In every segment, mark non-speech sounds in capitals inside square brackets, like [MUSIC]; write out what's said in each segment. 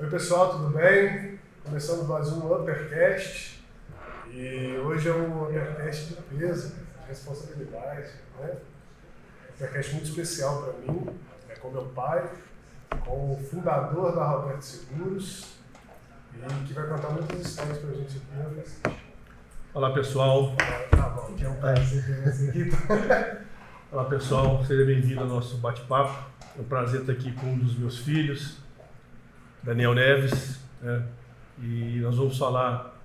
Oi pessoal, tudo bem? Começando mais um Uppercast e hoje é um Uppercast de peso, de responsabilidade, né? Um Uppercast muito especial para mim, é com meu pai, com o fundador da Roberto Seguros e que vai contar muitas histórias para a gente aqui, né? Olá pessoal. Tá bom, que é um prazer ter você aqui. Olá pessoal, seja bem-vindo ao nosso bate-papo. É um prazer estar aqui com um dos meus filhos, Daniel Neves, né? e nós vamos falar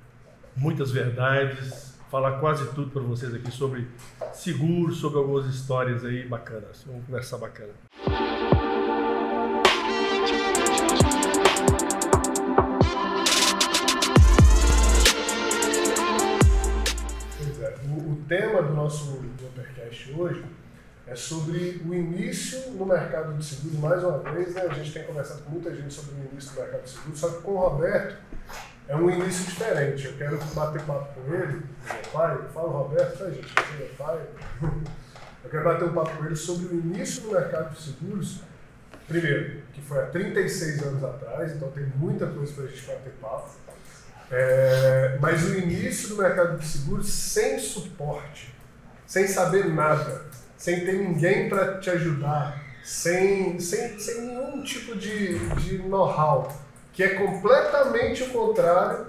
muitas verdades, falar quase tudo para vocês aqui sobre seguro, sobre algumas histórias aí bacanas. Vamos conversar bacana. Pois é, o, o tema do nosso Uppercast hoje é sobre o início no mercado de seguros. Mais uma vez, né, a gente tem conversado com muita gente sobre o início do mercado de seguros, só que com o Roberto é um início diferente. Eu quero bater papo com ele, meu pai, fala Roberto, tá gente, você é pai. [LAUGHS] Eu quero bater um papo com ele sobre o início do mercado de seguros. Primeiro, que foi há 36 anos atrás, então tem muita coisa para a gente bater papo. É, mas o início do mercado de seguros sem suporte, sem saber nada, sem ter ninguém para te ajudar, sem, sem, sem nenhum tipo de, de know-how, que é completamente o contrário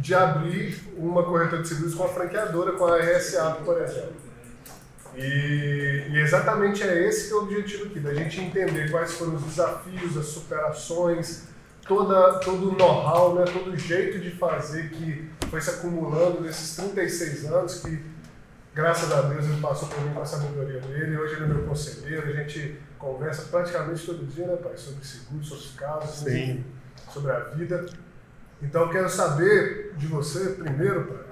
de abrir uma corretora de seguros com a franqueadora, com a RSA, por exemplo. E, e, exatamente é esse que é o objetivo aqui, da gente entender quais foram os desafios, as superações, toda, todo o know-how, né, todo o jeito de fazer que foi se acumulando nesses 36 anos, que graças a Deus ele passou por mim com a sabedoria dele, hoje ele é meu conselheiro, a gente conversa praticamente todo dia, né, pai, sobre seguro, sobre os casos, Sim. sobre a vida. Então eu quero saber de você, primeiro, pai,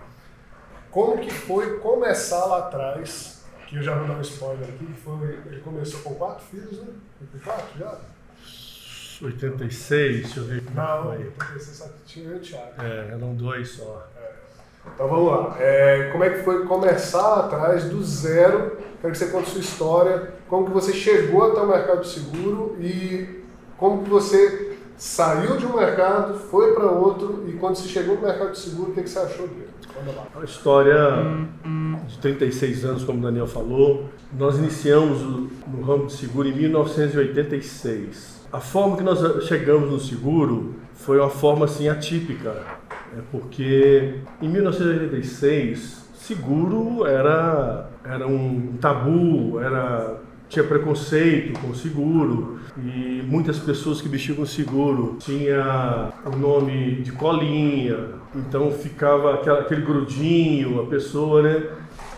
como que foi começar lá atrás, que eu já vou dar um spoiler aqui, que foi, ele começou com quatro filhos, né? Com quatro já? 86, deixa eu ver como Não, foi. 86 só tinha eu e o Thiago. É, eram dois só. Então vamos lá. É, como é que foi começar atrás, do zero? Quero que você conte sua história, como que você chegou até o mercado seguro e como que você saiu de um mercado, foi para outro e quando você chegou no mercado seguro, o que, que você achou dele? Uma história de 36 anos, como o Daniel falou. Nós iniciamos no ramo de seguro em 1986. A forma que nós chegamos no seguro foi uma forma assim atípica, né? porque em 1986 seguro era era um tabu, era tinha preconceito com seguro e muitas pessoas que mexiam com seguro tinha o nome de colinha, então ficava aquela- aquele grudinho, a pessoa né,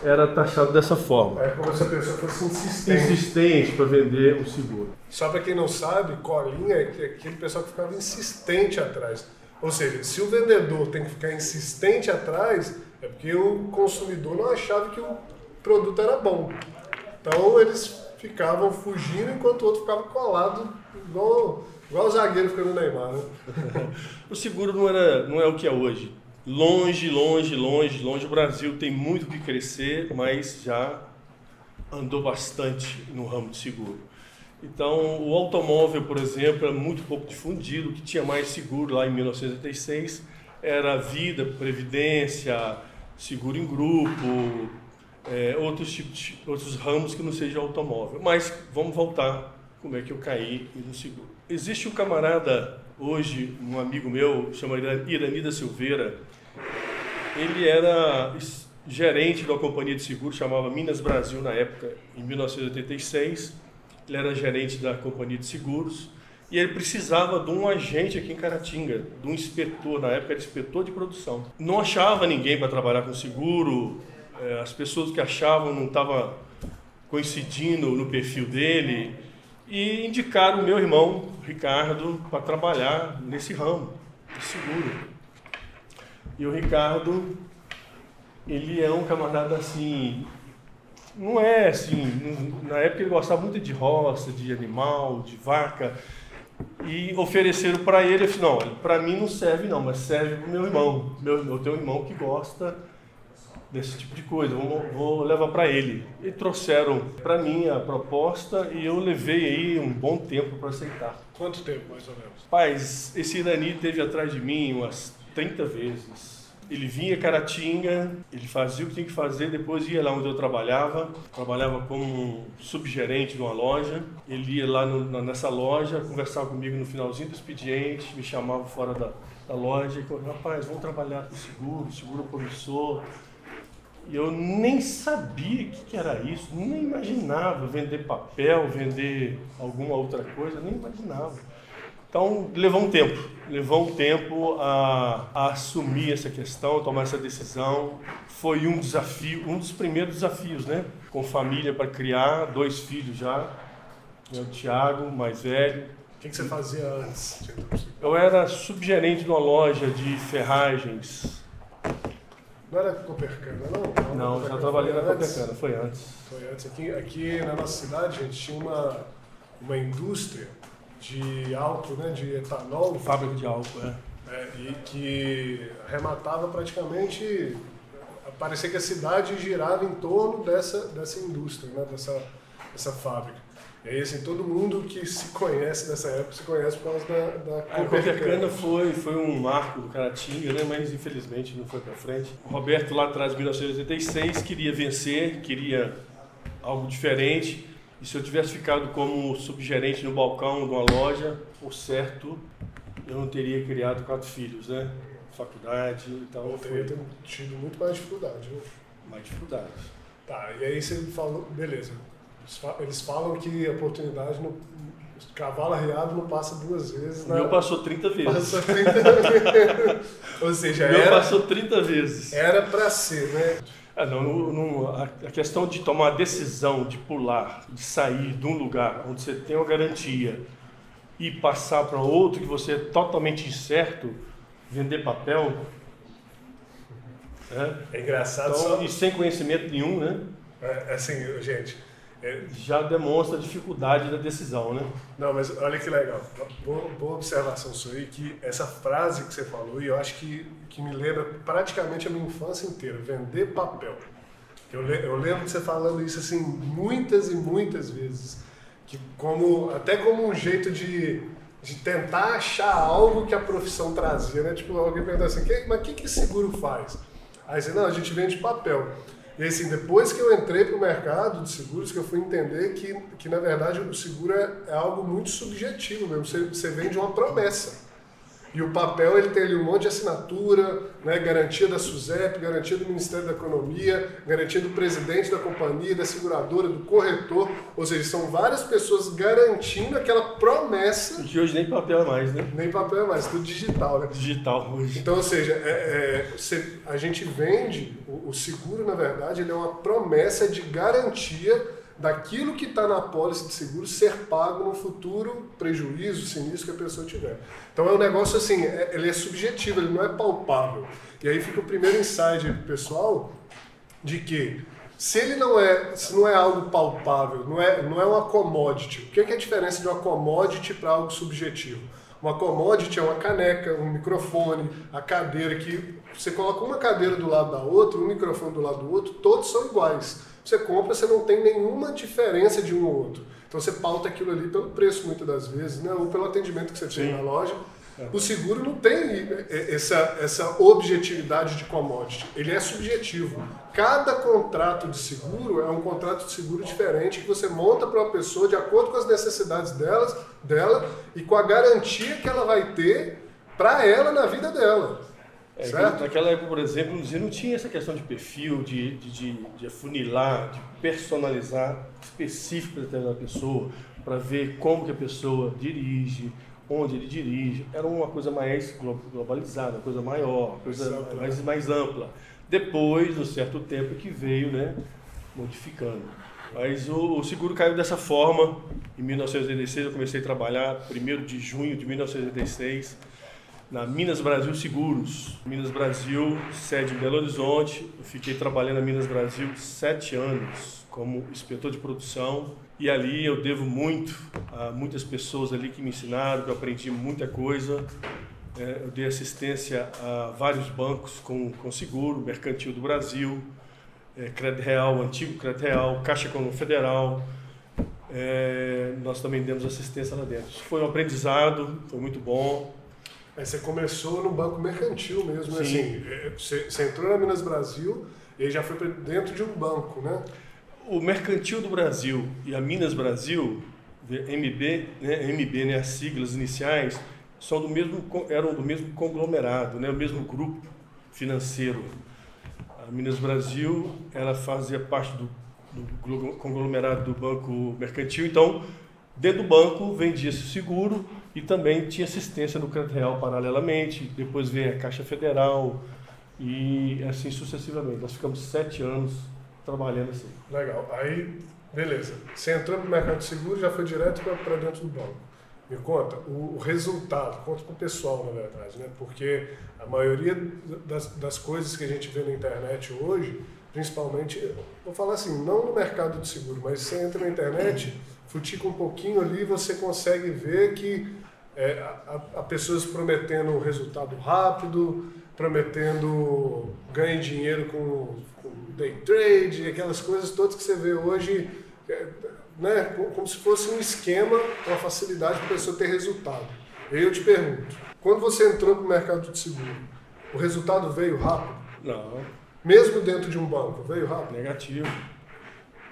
era taxada dessa forma. É como se a pessoa fosse insistente. Insistente para vender o seguro. Só para quem não sabe, colinha é que- aquele pessoal que ficava insistente atrás. Ou seja, se o vendedor tem que ficar insistente atrás, é porque o consumidor não achava que o produto era bom. Então eles ficavam fugindo enquanto o outro ficava colado, igual, igual o zagueiro ficando no Neymar. Né? [LAUGHS] O seguro não, era, não é o que é hoje. Longe, longe, longe, longe. O Brasil tem muito que crescer, mas já andou bastante no ramo de seguro. Então, o automóvel, por exemplo, era muito pouco difundido. O que tinha mais seguro lá em 1986 era vida, previdência, seguro em grupo, é, outros, tipos, outros ramos que não seja automóvel. Mas vamos voltar como é que eu caí no seguro. Existe um camarada hoje, um amigo meu, chama Iranida Silveira. Ele era gerente de uma companhia de seguro, chamava Minas Brasil na época, em 1986. Ele era gerente da companhia de seguros e ele precisava de um agente aqui em Caratinga, de um inspetor, na época era inspetor de produção. Não achava ninguém para trabalhar com seguro, eh, as pessoas que achavam não estavam coincidindo no perfil dele e indicaram o meu irmão Ricardo para trabalhar nesse ramo de seguro. E o Ricardo, ele é um camarada assim, não é assim, na época ele gostava muito de roça, de animal, de vaca, e ofereceram para ele, eu falei, não, para mim não serve não, mas serve para o meu irmão. Meu, eu tenho um irmão que gosta desse tipo de coisa, vou, vou levar para ele. E trouxeram para mim a proposta e eu levei aí um bom tempo para aceitar. Quanto tempo, mais ou menos? Paz, esse Irani teve atrás de mim umas 30 vezes. Ele vinha Caratinga, ele fazia o que tinha que fazer, depois ia lá onde eu trabalhava, trabalhava como subgerente de uma loja. Ele ia lá no, nessa loja, conversava comigo no finalzinho do expediente, me chamava fora da, da loja e falava, rapaz, vamos trabalhar com seguro, seguro promissor. E eu nem sabia o que, que era isso, nem imaginava vender papel, vender alguma outra coisa, nem imaginava. Então, levou um tempo, levou um tempo a, a, assumir essa questão, tomar essa decisão. Foi um desafio, um dos primeiros desafios, né? Com família para criar, dois filhos já. O Tiago, mais velho. O que, que, você fazia antes? Eu era subgerente de uma loja de ferragens. Não era Copercana, não? Não, não já trabalhei na Copercana, foi antes. Foi antes. Aqui, aqui na nossa cidade, a gente tinha uma, uma indústria de álcool, né, de etanol. Fábrica de álcool, é. é. E que arrematava praticamente. Parecia que a cidade girava em torno dessa, dessa indústria, né, dessa, dessa fábrica. E aí, assim, todo mundo que se conhece dessa época se conhece por causa da, da A Copercana foi, foi um marco do Caratinga, né? mas infelizmente não foi para frente. O Roberto, lá atrás, em 1986, queria vencer, queria algo diferente e se eu tivesse ficado como subgerente no balcão de uma loja, por certo, eu não teria criado quatro filhos, né? Faculdade e tal. Eu teria foi... tido muito mais dificuldade, né? Mais dificuldade. Tá, e aí você falou, beleza. Eles falam que a oportunidade no cavalo arriado não passa duas vezes. O meu passou 30 vezes. Passou 30 [LAUGHS] vezes. Ou seja, o meu era, passou 30 vezes. Era para ser, né? Ah, não, no, no, a, questão de tomar a decisão de pular, de sair de um lugar onde você tem uma garantia e passar para outro que você é totalmente incerto, vender papel. Né? É engraçado. Então, só... E sem conhecimento nenhum, né? É, assim, gente, é... Já demonstra a dificuldade da decisão, né? Não, mas olha que legal. Boa, boa observação sua aí, que essa frase que você falou, e eu acho que, que me lembra praticamente a minha infância inteira, vender papel. Eu, eu lembro de você falando isso assim muitas e muitas vezes, que como até como um jeito de, de tentar achar algo que a profissão trazia, né? Tipo, alguém pergunta assim, mas o que, que seguro faz? Aí você, não, a gente vende papel. E assim, depois que eu entrei para o mercado de seguros, que eu fui entender que, que na verdade, o seguro é, é algo muito subjetivo mesmo. Você, você vende uma promessa. E o papel ele tem ali um monte de assinatura, né, garantia da SUSEP, garantia do Ministério da Economia, garantia do presidente da companhia, da seguradora, do corretor. Ou seja, são várias pessoas garantindo aquela promessa. Que hoje nem papel é mais, né? Nem papel é mais, tudo digital, né? Digital hoje. Então, ou seja, é, é, a gente vende, o, o seguro, na verdade, ele é uma promessa de garantia daquilo que está na pólice de seguro ser pago no futuro prejuízo, sinistro que a pessoa tiver. Então é um negócio assim, é, ele é subjetivo, ele não é palpável. E aí fica o primeiro insight pro pessoal de que se ele não é, se não é algo palpável, não é, não é uma commodity. O que é, a diferença de uma commodity para algo subjetivo? Uma commodity é uma caneca, um microfone, a cadeira que você coloca uma cadeira do lado da outra, um microfone do lado do outro, todos são iguais você compra, você não tem nenhuma diferença de um ou outro. Então você pauta aquilo ali pelo preço muitas das vezes, né? ou pelo atendimento que você tem na loja. É. O seguro não tem essa, essa objetividade de commodity, ele é subjetivo. Cada contrato de seguro é um contrato de seguro diferente que você monta para uma pessoa de acordo com as necessidades delas, dela e com a garantia que ela vai ter para ela na vida dela. É, certo? Naquela época, por exemplo, não tinha essa questão de perfil, de, de, de, de afunilar, de personalizar específico para determinada pessoa, para ver como que a pessoa dirige, onde ele dirige. Era uma coisa mais globalizada, uma coisa maior, uma coisa Exato, mais, mais ampla. Depois, de um certo tempo, que veio né, modificando. Mas o, o, seguro caiu dessa forma. Em 1986 eu comecei a trabalhar, 1 de junho de 1986 na Minas Brasil Seguros. Minas Brasil, sede em Belo Horizonte. Eu fiquei trabalhando na Minas Brasil sete anos como inspetor de produção e ali eu devo muito a muitas pessoas ali que me ensinaram, que eu aprendi muita coisa. É, eu dei assistência a vários bancos com, com seguro, Mercantil do Brasil, é, Crédito Real, Antigo Crédito Real, Caixa Econômica Federal. É, nós também demos assistência lá dentro. Foi um aprendizado, foi muito bom. Aí você começou no banco mercantil mesmo, né? Sim. assim, é, você, você entrou na Minas Brasil e já foi dentro de um banco, né? O Mercantil do Brasil e a Minas Brasil, MB, né, MB, né, as siglas iniciais, são do mesmo, eram do mesmo conglomerado, né, o mesmo grupo financeiro. A Minas Brasil, ela fazia parte do, do conglomerado do Banco Mercantil, então, dentro do banco vendia-se seguro e também tinha assistência no crédito real paralelamente, depois veio a Caixa Federal e assim sucessivamente. Nós ficamos sete anos trabalhando assim. Legal. Aí, beleza. Você entrou no mercado de seguro já foi direto para dentro do banco. Me conta o, o resultado, conta para o pessoal, na verdade, né? Porque a maioria das, das coisas que a gente vê na internet hoje, principalmente, vou falar assim, não no mercado de seguro, mas você entra na internet, futica um pouquinho ali, você consegue ver que é, a, a pessoas prometendo um resultado rápido, prometendo ganho de dinheiro com, com day trade, aquelas coisas todas que você vê hoje, é, né, como se fosse um esquema, uma facilidade para a pessoa ter resultado. Eu te pergunto, quando você entrou para o mercado de seguro, o resultado veio rápido? Não. Mesmo dentro de um banco, veio rápido? Negativo.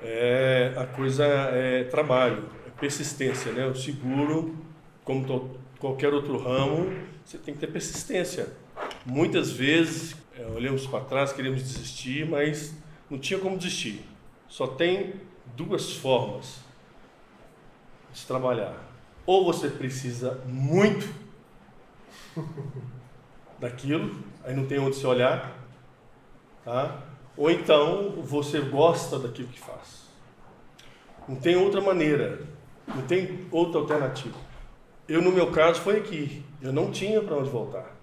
É, a coisa é trabalho, é persistência, né? O seguro, como qualquer outro ramo, você tem que ter persistência. Muitas vezes é, olhamos para trás, queremos desistir, mas não tinha como desistir. Só tem duas formas de trabalhar. Ou você precisa muito [LAUGHS] daquilo, aí não tem onde se olhar, tá? Ou então você gosta daquilo que faz. Não tem outra maneira, não tem outra alternativa. Eu, no meu caso, foi aqui. Eu não tinha para onde voltar.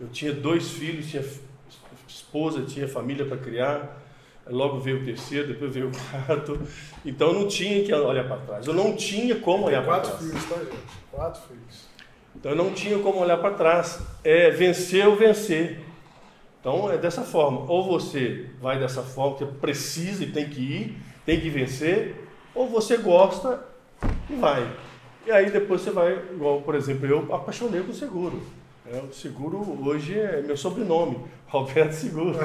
Eu tinha dois filhos, tinha esposa, tinha família para criar. Logo veio o terceiro, depois veio o quarto. Então eu não tinha que olhar para trás. Eu não tinha como olhar para trás. Quatro filhos, tá, gente? Quatro filhos. Então eu não tinha como olhar para trás. É vencer ou vencer. Então é dessa forma. Ou você vai dessa forma, que precisa e tem que ir, tem que vencer, ou você gosta e vai. E aí depois você vai, igual por exemplo, eu apaixonei com seguro. É, o seguro hoje é meu sobrenome, [LAUGHS] Roberto Seguro.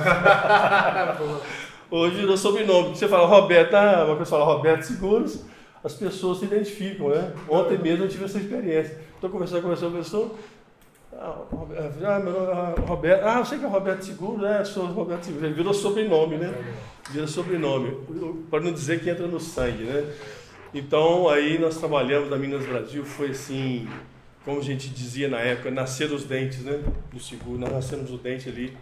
hoje virou sobrenome. Você fala Roberto, ah, uma pessoa fala Roberto Seguros, as pessoas se identificam, né? Ontem mesmo eu tive essa experiência. Estou conversando, conversando com a pessoa. Ah, ah, meu nome é Roberto. Ah, eu sei que é Roberto Seguro, né? Sou Roberto Seguro. Ele virou sobrenome, né? Vira sobrenome. Para não dizer que entra no sangue, né? Então, aí nós trabalhamos na Minas Brasil, foi assim, como a gente dizia na época, nascer os dentes, né? Do seguro, nós nascemos o dente ali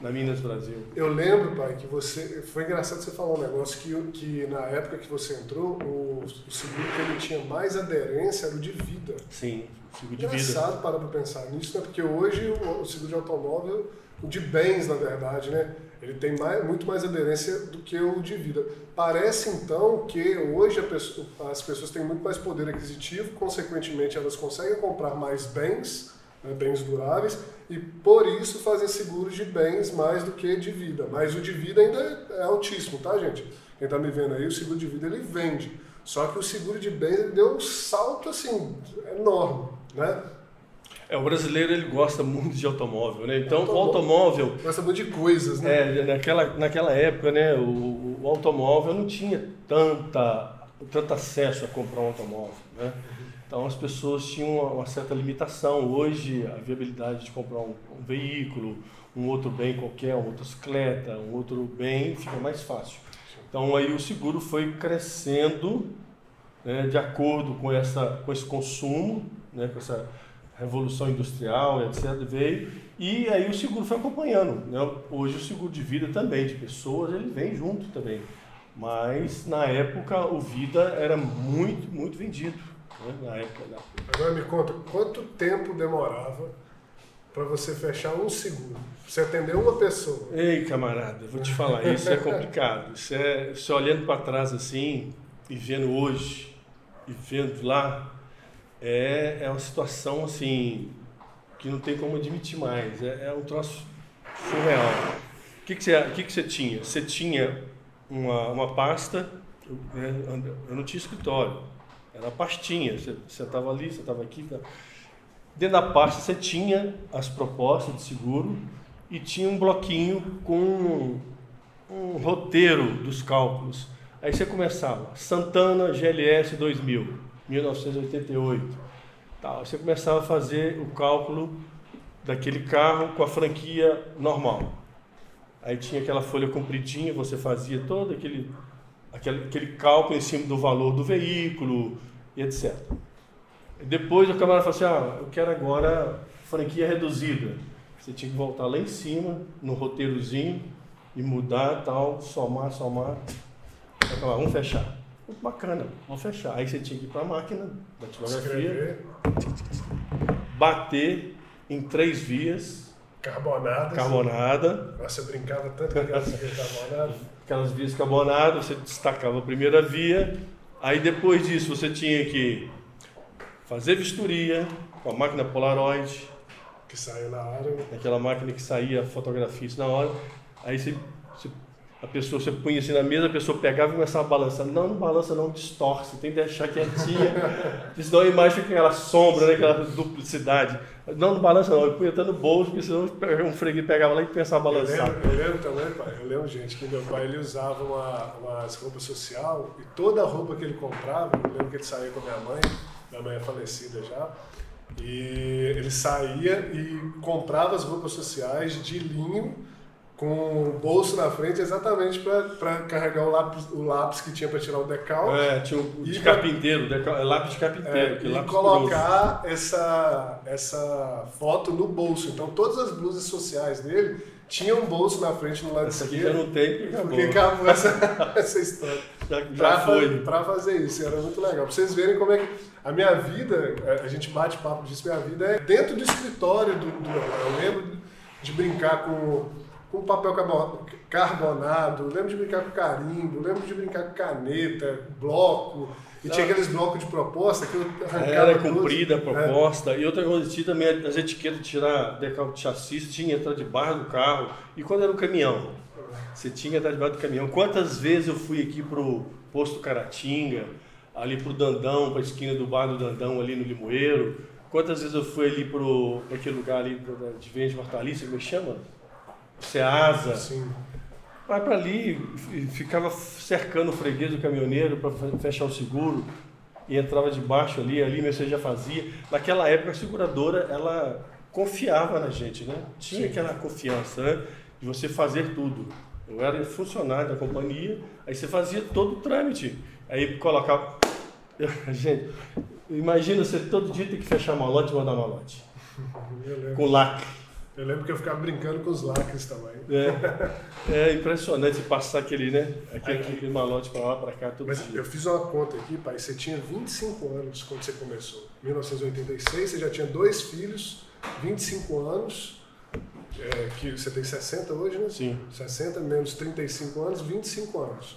na Minas Brasil. Eu lembro, pai, que você. Foi engraçado você falar um negócio que, que na época que você entrou, o, o seguro que ele tinha mais aderência era o de vida. Sim, seguro de engraçado vida. parar para pensar nisso, né? Porque hoje o, o seguro de automóvel, o de bens, na verdade, né? Ele tem mais, muito mais aderência do que o de vida. Parece então que hoje pessoa, as pessoas têm muito mais poder aquisitivo, consequentemente elas conseguem comprar mais bens, né, bens duráveis, e por isso fazem seguros de bens mais do que de vida. Mas o de vida ainda é altíssimo, tá, gente? Quem está me vendo aí, o seguro de vida ele vende. Só que o seguro de bens ele deu um salto assim enorme, né? É, o brasileiro ele gosta muito de automóvel, né? Então automóvel, o automóvel gosta muito de coisas, né? É, naquela naquela época, né? O, o automóvel não tinha tanta tanto acesso a comprar um automóvel, né? Então as pessoas tinham uma, uma certa limitação. Hoje a viabilidade de comprar um, um, veículo, um outro bem qualquer, uma motocicleta, um outro bem fica mais fácil. Então aí o seguro foi crescendo né, de acordo com essa com esse consumo, né? Com essa Revolução Industrial, etc., veio, e aí o seguro foi acompanhando. Né? Hoje o seguro de vida também, de pessoas, ele vem junto também. Mas na época o Vida era muito, muito vendido. Né? Na época da... Agora me conta, quanto tempo demorava para você fechar um seguro? Você atender uma pessoa? Ei, camarada, vou te falar, isso é complicado. Isso é, você olhando para trás assim, e vendo hoje, e vendo lá, é, é uma situação assim que não tem como admitir mais. É, é um troço surreal. O que, que, você, que, que você tinha? Você tinha uma, uma pasta, eu, né, eu não tinha escritório, era pastinha, você sentava ali, você estava aqui. Tá. Dentro da pasta você tinha as propostas de seguro e tinha um bloquinho com um roteiro dos cálculos. Aí você começava, Santana GLS 2000, 1988. Tal. Você começava a fazer o cálculo daquele carro com a franquia normal. Aí tinha aquela folha compridinha, você fazia todo aquele, aquele, aquele cálculo em cima do valor do veículo e etc. E depois o camarada falou assim, ah, eu quero agora franquia reduzida. Você tinha que voltar lá em cima, no roteirozinho, e mudar tal, somar, somar. Falar, vamos fechar. Bacana, vamos fechar. Aí você tinha que ir para a máquina da tipografia, bater em três vias. Carbonada. Carbonada. Nossa, eu brincava tanto com aquelas vias carbonadas. [LAUGHS] Aquelas vias carbonadas, você destacava a primeira via. Aí depois disso você tinha que fazer vistoria com a máquina Polaroid. Que saiu na hora. Aquela máquina que saía fotografia na hora. Aí você, a pessoa, você punha assim na mesa, a pessoa pegava e começava a balançar. Não, não balança não, distorce, tem que deixar quietinha. [LAUGHS] senão a imagem fica aquela sombra, né, aquela duplicidade. Não, não balança não, eu punha até no bolso, porque senão um freguês pegava lá e pensava a balançar. Eu lembro, eu lembro também, pai, eu lembro, gente, que meu pai ele usava uma, umas roupas social e toda a roupa que ele comprava, eu lembro que ele saía com a minha mãe, minha mãe é falecida já, e ele saía e comprava as roupas sociais de linho com o bolso na frente exatamente para carregar o lápis, o lápis que tinha para tirar o decal. É, tinha o de carpinteiro, decal, é lápis de carpinteiro. É, e colocar essa, essa foto no bolso. Então todas as blusas sociais dele tinham um bolso na frente no lado essa esquerdo. já não tem, porque acabou. Porque acabou essa, [LAUGHS] essa história. Já, já foi. Para fazer isso, era muito legal. Para vocês verem como é que a minha vida, a gente bate papo disso, minha vida é dentro do escritório do, do eu lembro de brincar com com papel carbonado, lembro de brincar com carimbo, lembro de brincar com caneta, bloco. E tinha aqueles blocos de proposta que eu arrancava. Era comprida a proposta. É. E outra coisa, tinha também as etiquetas de tirar decal de chassi, tinha que entrar debaixo do carro. E quando era o caminhão? Você tinha que entrar debaixo do caminhão. Quantas vezes eu fui aqui pro posto Caratinga, ali pro Dandão, pra esquina do bar do Dandão, ali no Limoeiro? Quantas vezes eu fui ali pro aquele lugar ali de vende hortaliça, como é que chama? Ceasa. Sim. Vai para ali, ficava cercando o freguês do caminhoneiro para fechar o seguro e entrava debaixo ali, ali você já fazia. Naquela época a seguradora ela confiava na gente, né? Tinha Sim. aquela confiança, né? De você fazer tudo. Eu era funcionário da companhia, aí você fazia todo o trâmite. Aí colocava. [LAUGHS] Gente, imagina você todo dia ter que fechar malote e mandar malote. [LAUGHS] Com lacre. Eu lembro que eu ficava brincando com os lacres também. É, é impressionante passar aquele, né? Aquele, aquele malote para lá, para cá, tudo Mas dia. eu fiz uma conta aqui, pai. Você tinha 25 anos quando você começou. 1986, você já tinha dois filhos, 25 anos. É, que você tem 60 hoje, né? Sim. 60 menos 35 anos, 25 anos.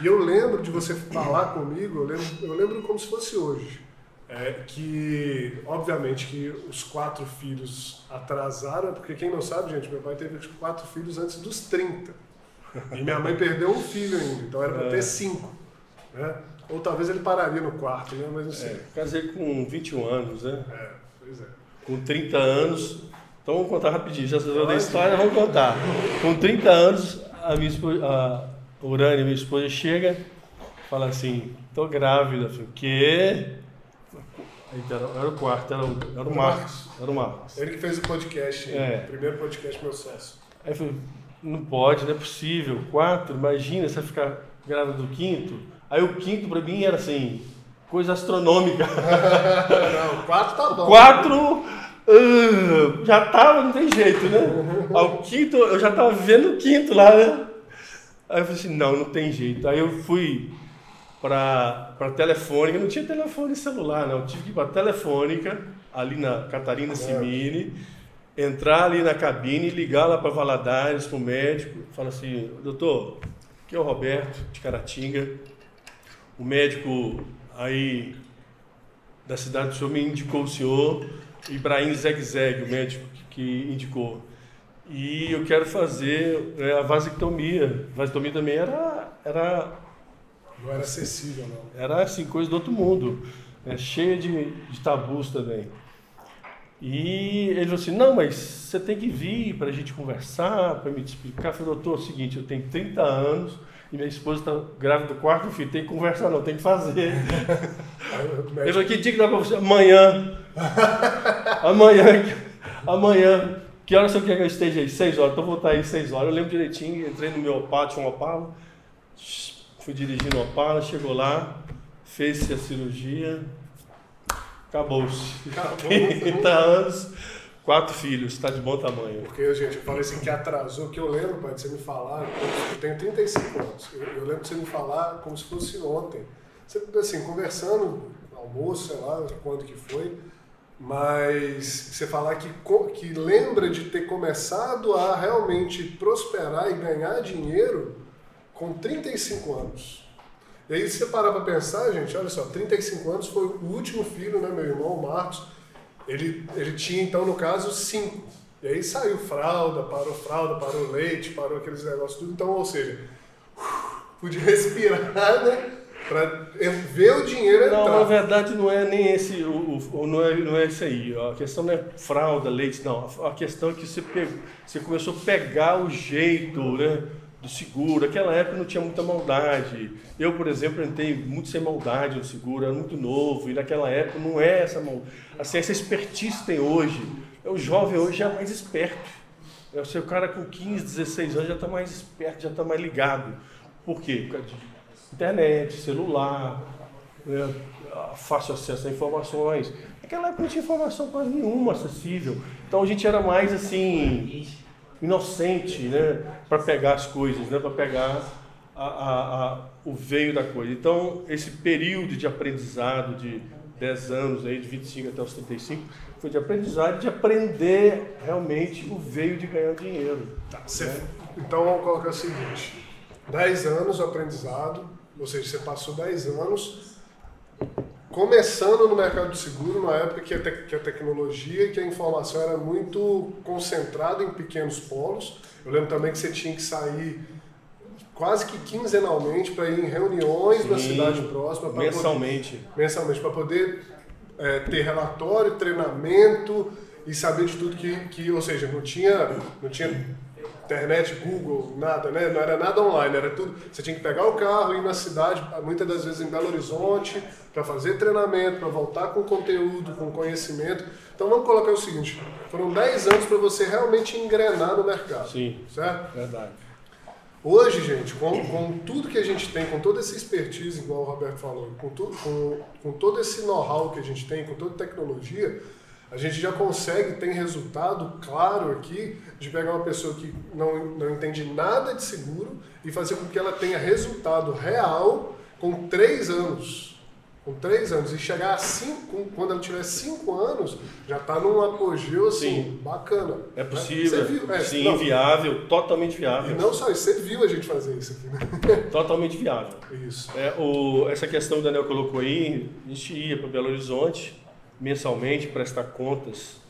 E eu lembro de você falar comigo, eu lembro, eu lembro como se fosse hoje é, que, obviamente, que os quatro filhos atrasaram, porque quem não sabe, gente, meu pai teve quatro filhos antes dos 30. E minha mãe perdeu um filho ainda, então era para é. ter cinco. Né? Ou talvez ele pararia no quarto, né? mas não sei. É, casei com 21 anos, né? É, pois é. Com 30 anos. Então vamos contar rapidinho, já sabemos da história, vamos contar. Com 30 anos, a minha esposa, a Urânia, minha esposa, chega fala assim, tô grávida. Eu falei, o quê? Era, era o quarto, era o, era o Marcos. Era o Marcos. Ele que fez o podcast, é. o primeiro podcast meu sócio. Aí eu falei, não pode, não é possível. Quatro, imagina você ficar grávida do quinto. Aí o quinto para mim era assim, coisa astronômica. [LAUGHS] não, quatro tá bom. Quatro uh, já tava, não tem jeito, né? Ao quinto, eu já tava vendo o quinto lá, né? Aí eu falei assim, não, não tem jeito. Aí eu fui para telefônica, não tinha telefone celular, não. Eu tive que ir para telefônica, ali na Catarina Simini, entrar ali na cabine, ligar lá para Valadares, para o médico, falar assim, doutor, aqui é o Roberto, de Caratinga, o médico aí da cidade do senhor me indicou o senhor, Ibrahim Zeg Zeg, o médico que indicou. E eu quero fazer é, a vasectomia. A vasectomia também era, era. Não era acessível, não. Era assim, coisa do outro mundo. É, cheia de, de tabus também. E ele falou assim: não, mas você tem que vir para a gente conversar, para me explicar. Eu falei, doutor, é o seguinte, eu tenho 30 anos e minha esposa está grávida do quarto filho, tem que conversar, não, tem que fazer. [LAUGHS] ele falou: que dia que dá para você? Amanhã. [LAUGHS] amanhã. Amanhã. Que horas você quer que eu esteja aí? Seis horas. Então vou estar aí seis horas. Eu lembro direitinho, entrei no meu tinha um Opala, fui dirigindo o Opala, chegou lá, fez-se a cirurgia, acabou-se. Acabou 30 [LAUGHS] anos, quatro filhos, está de bom tamanho. Porque, gente, eu falei assim que atrasou, que eu lembro, pai, de você me falar, eu tenho 35 anos, eu, eu lembro de você me falar como se fosse ontem. Você, assim, conversando, almoço, sei lá, quando que foi, mas você falar que, que lembra de ter começado a realmente prosperar e ganhar dinheiro com 35 anos. E aí, se você parar para pensar, gente, olha só, 35 anos foi o último filho, né, meu irmão, o Marcos. Ele, ele tinha, então, no caso, cinco. E aí saiu fralda, parou fralda, parou leite, parou aqueles negócios tudo. Então, ou seja, [LAUGHS] podia respirar, né? para ver o dinheiro entrar. Não, na verdade não é nem esse, o, o, não, é, não é esse aí. A questão não é fralda, leite, não. A questão é que você, pegou, você começou a pegar o jeito né, do seguro. Naquela época não tinha muita maldade. Eu, por exemplo, entrei muito sem maldade no seguro, era muito novo. E naquela época não é essa maldade. Assim, essa expertise tem hoje. O jovem hoje é mais esperto. É o seu cara com 15, 16 anos já está mais esperto, já está mais ligado. Por quê? Por causa de internet, celular, né, fácil acesso a informações. Naquela época não tinha informação quase nenhuma acessível. Então a gente era mais assim, inocente, né? Para pegar as coisas, né? Para pegar a, a, a, o veio da coisa. Então, esse período de aprendizado de 10 anos, aí, de 25 até os 35, foi de aprendizado, de aprender realmente o veio de ganhar dinheiro. Tá, né? Então, vamos colocar o seguinte: 10 anos aprendizado, ou seja, você passou 10 anos começando no mercado de seguro, na época que a, te que a tecnologia e que a informação era muito concentrada em pequenos polos. Eu lembro também que você tinha que sair quase que quinzenalmente para ir em reuniões Sim, na cidade próxima. Mensalmente. Poder, mensalmente, para poder é, ter relatório, treinamento e saber de tudo que, que ou seja, não tinha, não tinha internet, Google, nada, né? Não era nada online, era tudo. Você tinha que pegar o carro, ir na cidade, muitas das vezes em Belo Horizonte, para fazer treinamento, para voltar com conteúdo, com conhecimento. Então vamos colocar o seguinte: foram 10 anos para você realmente engrenar no mercado. Sim. Certo? Verdade. Hoje, gente, com, com tudo que a gente tem, com toda essa expertise, igual o Roberto falou, com, tu, com, com todo esse know-how que a gente tem, com toda a tecnologia, a gente já consegue, tem resultado claro aqui de pegar uma pessoa que não, não entende nada de seguro e fazer com que ela tenha resultado real com três anos. Com três anos. E chegar a cinco, quando ela tiver cinco anos, já está num apogeu assim, Sim. bacana. É né? possível. Viu, é, Sim, não, viável, totalmente viável. E não só isso, você viu a gente fazer isso aqui, né? [LAUGHS] Totalmente viável. Isso. É, o, essa questão que o Daniel colocou aí, a gente ia para Belo Horizonte, mensalmente prestar contas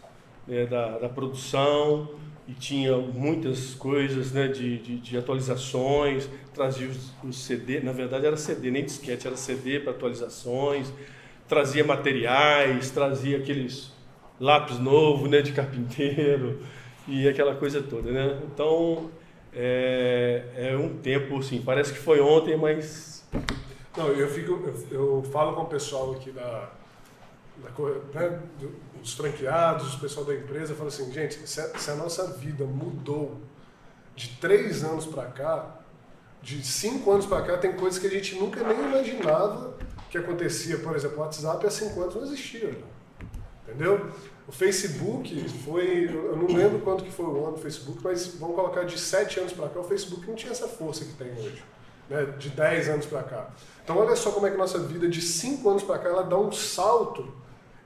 né, da, da, produção e tinha muitas coisas né, de, de, de, atualizações, trazia os CD, na verdade era CD, nem disquete, era CD para atualizações, trazia materiais, trazia aqueles lápis novo né, de carpinteiro e aquela coisa toda. Né? Então é, é um tempo assim, parece que foi ontem, mas. Não, eu, fico, eu, eu falo com o pessoal aqui da, né, os franqueados, o pessoal da empresa, fala assim, gente, se a, se a nossa vida mudou de três anos para cá, de cinco anos para cá, tem coisas que a gente nunca nem imaginava que acontecia. Por exemplo, o WhatsApp há cinco anos não existia. Entendeu? O Facebook foi, eu não lembro quanto que foi o ano do Facebook, mas vamos colocar de sete anos para cá, o Facebook não tinha essa força que tem hoje. Né, de 10 anos para cá. Então olha só como é que nossa vida de 5 anos para cá ela dá um salto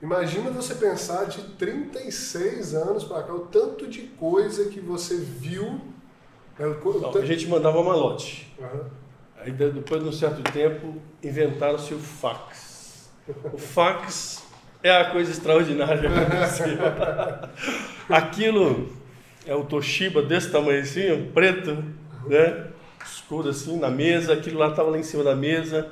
Imagina você pensar de 36 anos para cá, o tanto de coisa que você viu. Né, Não, A gente mandava malote. Uhum. Aí depois de um certo tempo inventaram-se o fax. O fax é a coisa extraordinária que [LAUGHS] aconteceu. Aquilo é o Toshiba desse tamanho assim, preto, né? Escuro assim, na mesa. Aquilo lá estava lá em cima da mesa.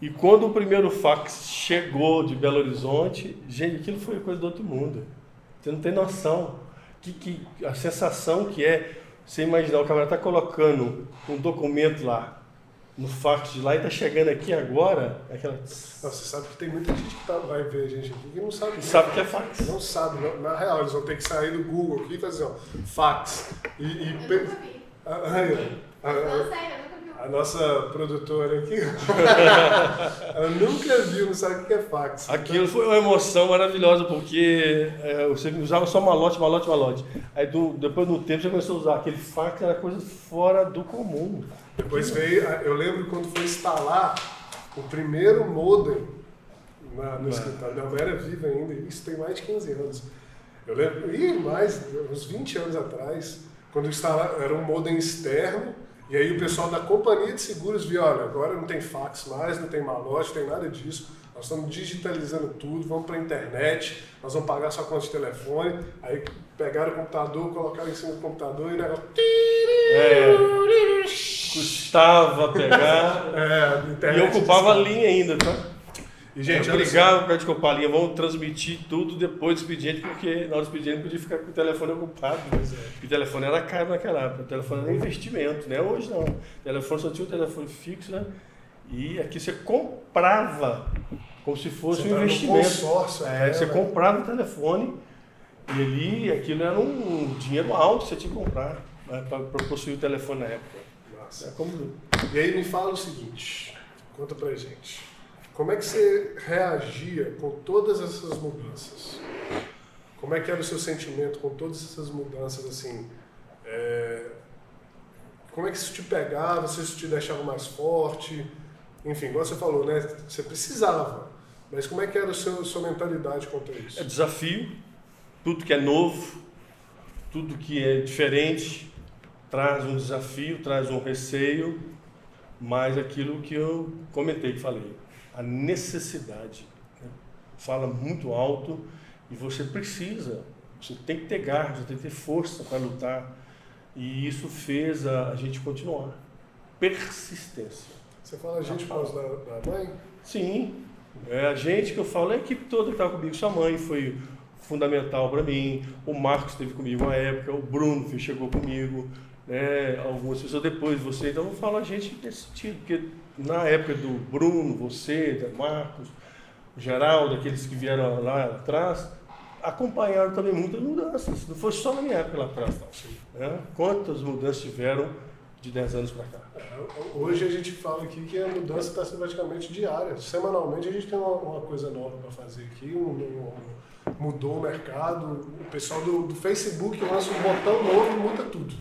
E quando o primeiro fax chegou de Belo Horizonte, gente, aquilo foi coisa do outro mundo. Você não tem noção. Que, que, a sensação que é você imaginar o camarada está colocando um documento lá no fax de lá e tá chegando aqui agora, é aquela. Não, você sabe que tem muita gente que tá, vai ver a gente aqui que não sabe. Não sabe o que é fax. Não sabe, não, na real, eles vão ter que sair do Google aqui e fazer, ó, fax. E, e eu nunca vi. Ah, ah, não, sério, a nossa produtora aqui, [LAUGHS] ela nunca viu, não sabe o que é fax. Aquilo foi uma emoção maravilhosa, porque é, você usava só malote, malote, malote. Aí do, depois do tempo você começou a usar aquele fax, era coisa fora do comum. Depois veio, eu lembro quando foi instalar o primeiro modem na, no é. escritório. Não, era viva ainda, isso tem mais de 15 anos. Eu lembro, e mais, uns 20 anos atrás, quando instalar, era um modem externo e aí o pessoal da companhia de seguros viu, olha, agora não tem fax mais, não tem malote, não tem nada disso. Nós estamos digitalizando tudo, vamos para a internet, nós vamos pagar sua conta de telefone. Aí pegaram o computador, colocaram em cima do computador e o negócio. É, custava pegar. [LAUGHS] é, e ocupava a linha ainda, tá? E, gente, obrigado para desculpar a linha. Vamos transmitir tudo depois do expediente, porque na hora do expediente podia ficar com o telefone ocupado. Né? É. O telefone era caro naquela época. O telefone era investimento, né? Hoje não. O telefone só tinha um telefone fixo, né? E aqui você comprava como se fosse você um investimento. Consórcio, é, você né? comprava o telefone e ali aquilo era um dinheiro alto que você tinha que comprar né, para possuir o telefone na época. Nossa. É como... E aí me fala o seguinte, conta pra gente. Como é que você reagia com todas essas mudanças? Como é que era o seu sentimento com todas essas mudanças, assim? É... Como é que isso te pegava, se isso te deixava mais forte? Enfim, igual você falou, né? Você precisava. Mas como é que era a sua, sua mentalidade contra isso? É desafio. Tudo que é novo, tudo que é diferente, traz um desafio, traz um receio, mas aquilo que eu comentei, que falei a necessidade. Né? Fala muito alto e você precisa, você tem que ter garra, você tem que ter força para lutar. E isso fez a, a gente continuar. Persistência. Você fala a gente por causa da, da mãe? Sim. É a gente que eu falo, é a equipe toda que estava comigo. Sua mãe foi fundamental para mim. O Marcos esteve comigo na época, o Bruno chegou comigo, né? algumas pessoas depois você. Então eu falo a gente nesse sentido, porque na época do Bruno, você, Marcos, Geraldo, aqueles que vieram lá atrás, acompanharam também muitas mudanças. Não foi só na minha época lá atrás, não. Né? Quantas mudanças tiveram de 10 anos para cá? É, hoje a gente fala aqui que a mudança está sendo praticamente diária. Semanalmente a gente tem uma, uma coisa nova para fazer aqui, um, um, mudou o mercado. O pessoal do, do Facebook lança um botão novo e muda tudo.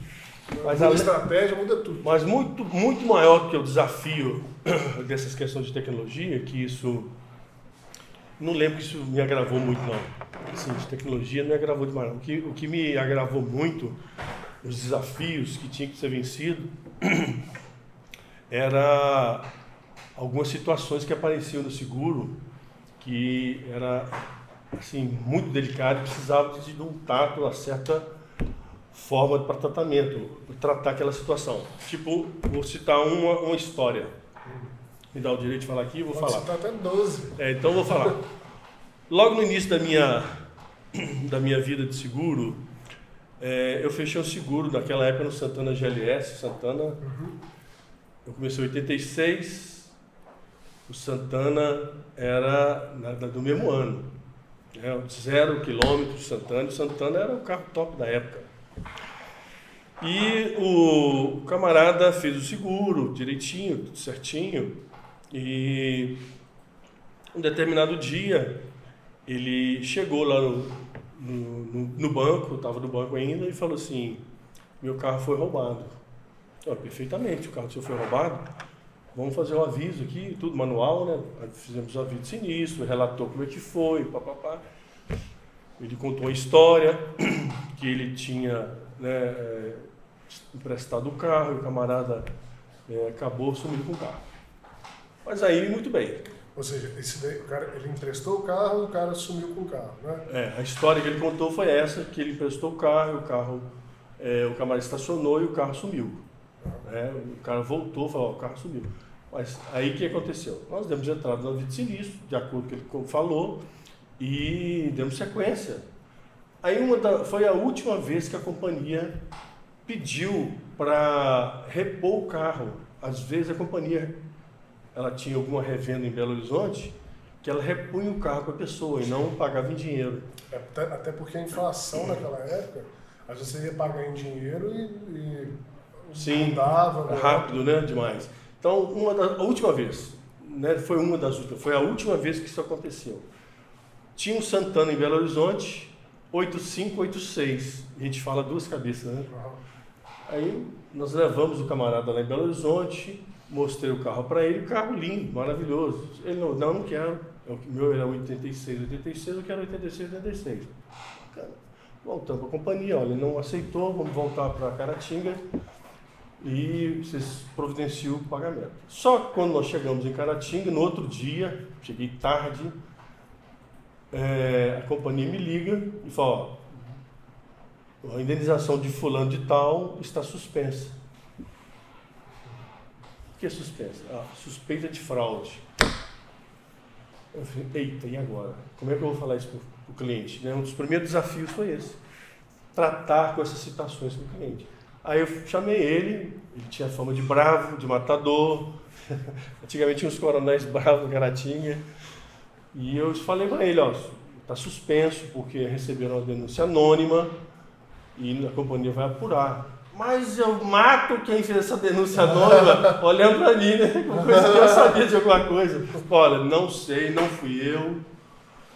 Mas a estratégia muda tudo. Mas muito, muito maior que o desafio [CLEARS THROAT] dessas questões de tecnologia, que isso. Não lembro que isso me agravou muito, não. Assim, de tecnologia não me agravou demais. Não. O que, o que me agravou muito, os desafios que tinham que ser vencidos, [CLEARS THROAT] era algumas situações que apareciam no seguro que era assim muito delicado, precisava de um tato, uma certa forma para tratamento, tratar aquela situação. Tipo, vou citar uma, uma história. Me dá o direito de falar aqui, vou Pode falar. Citar até 12. É, então vou falar. Logo no início da minha, [CLEARS THROAT] da minha vida de seguro, é, eu fechei um seguro naquela época no Santana GLS, Santana. Uhum. Eu comecei em 86, o Santana era na, do mesmo ano. Né, zero quilômetros de Santana, e o Santana era o carro top da época. E o camarada fez o seguro direitinho, tudo certinho. E um determinado dia ele chegou lá no, no, no banco, estava no banco ainda, e falou assim: Meu carro foi roubado. Eu, perfeitamente, o carro do senhor foi roubado. Vamos fazer um aviso aqui, tudo manual, né? fizemos o um aviso de sinistro, relatou como é que foi, papapá. Ele contou a história que ele tinha né, é, emprestado o carro e o camarada é, acabou sumindo com o carro. Mas aí, muito bem. Ou seja, daí, cara, ele emprestou o carro e o cara sumiu com o carro, né? É, a história que ele contou foi essa, que ele emprestou o carro, o carro, é, o camarada estacionou e o carro sumiu. É, o cara voltou e falou, o carro sumiu. Mas aí o que aconteceu? Nós demos entrada no vídeo de sinistro, de acordo com o que ele falou, e demos sequência. Aí uma da, foi a última vez que a companhia pediu para repor o carro. Às vezes a companhia ela tinha alguma revenda em Belo Horizonte que ela repunha o carro para a pessoa e não pagava em dinheiro. Até, até porque a inflação naquela época, às vezes você ia pagar em dinheiro e, e Sim. Né? rápido, né? Demais. Então, uma da, a última vez, né? foi uma das últimas, foi a última vez que isso aconteceu. Tinha um Santana em Belo Horizonte, 8586. A gente fala duas cabeças, né? Aí nós levamos o camarada lá em Belo Horizonte, mostrei o carro para ele, carro lindo, maravilhoso. Ele não, não, não quero. É o meu era 86, 86, eu quero 86, 86. Bacana. Voltamos para a companhia, olha, não aceitou, vamos voltar para Caratinga e vocês providenciam o pagamento. Só que quando nós chegamos em Caratinga, no outro dia, cheguei tarde, é, a companhia me liga e fala, ó, a indenização de fulano de tal está suspensa. O que é suspensa? Ah, suspeita de fraude. Eu falei, eita, e agora? Como é que eu vou falar isso para o cliente? Né? Um dos primeiros desafios foi esse. Tratar com essas situações com o cliente. Aí eu chamei ele, ele tinha fama de bravo, de matador. [LAUGHS] Antigamente tinha uns coronéis bravos, Caratinga. E eu falei para ele, ó, está suspenso porque receberam uma denúncia anônima e a companhia vai apurar. Mas eu mato quem fez essa denúncia anônima, [LAUGHS] olhando para mim, né? Coisa que eu sabia de alguma coisa. Olha, não sei, não fui eu.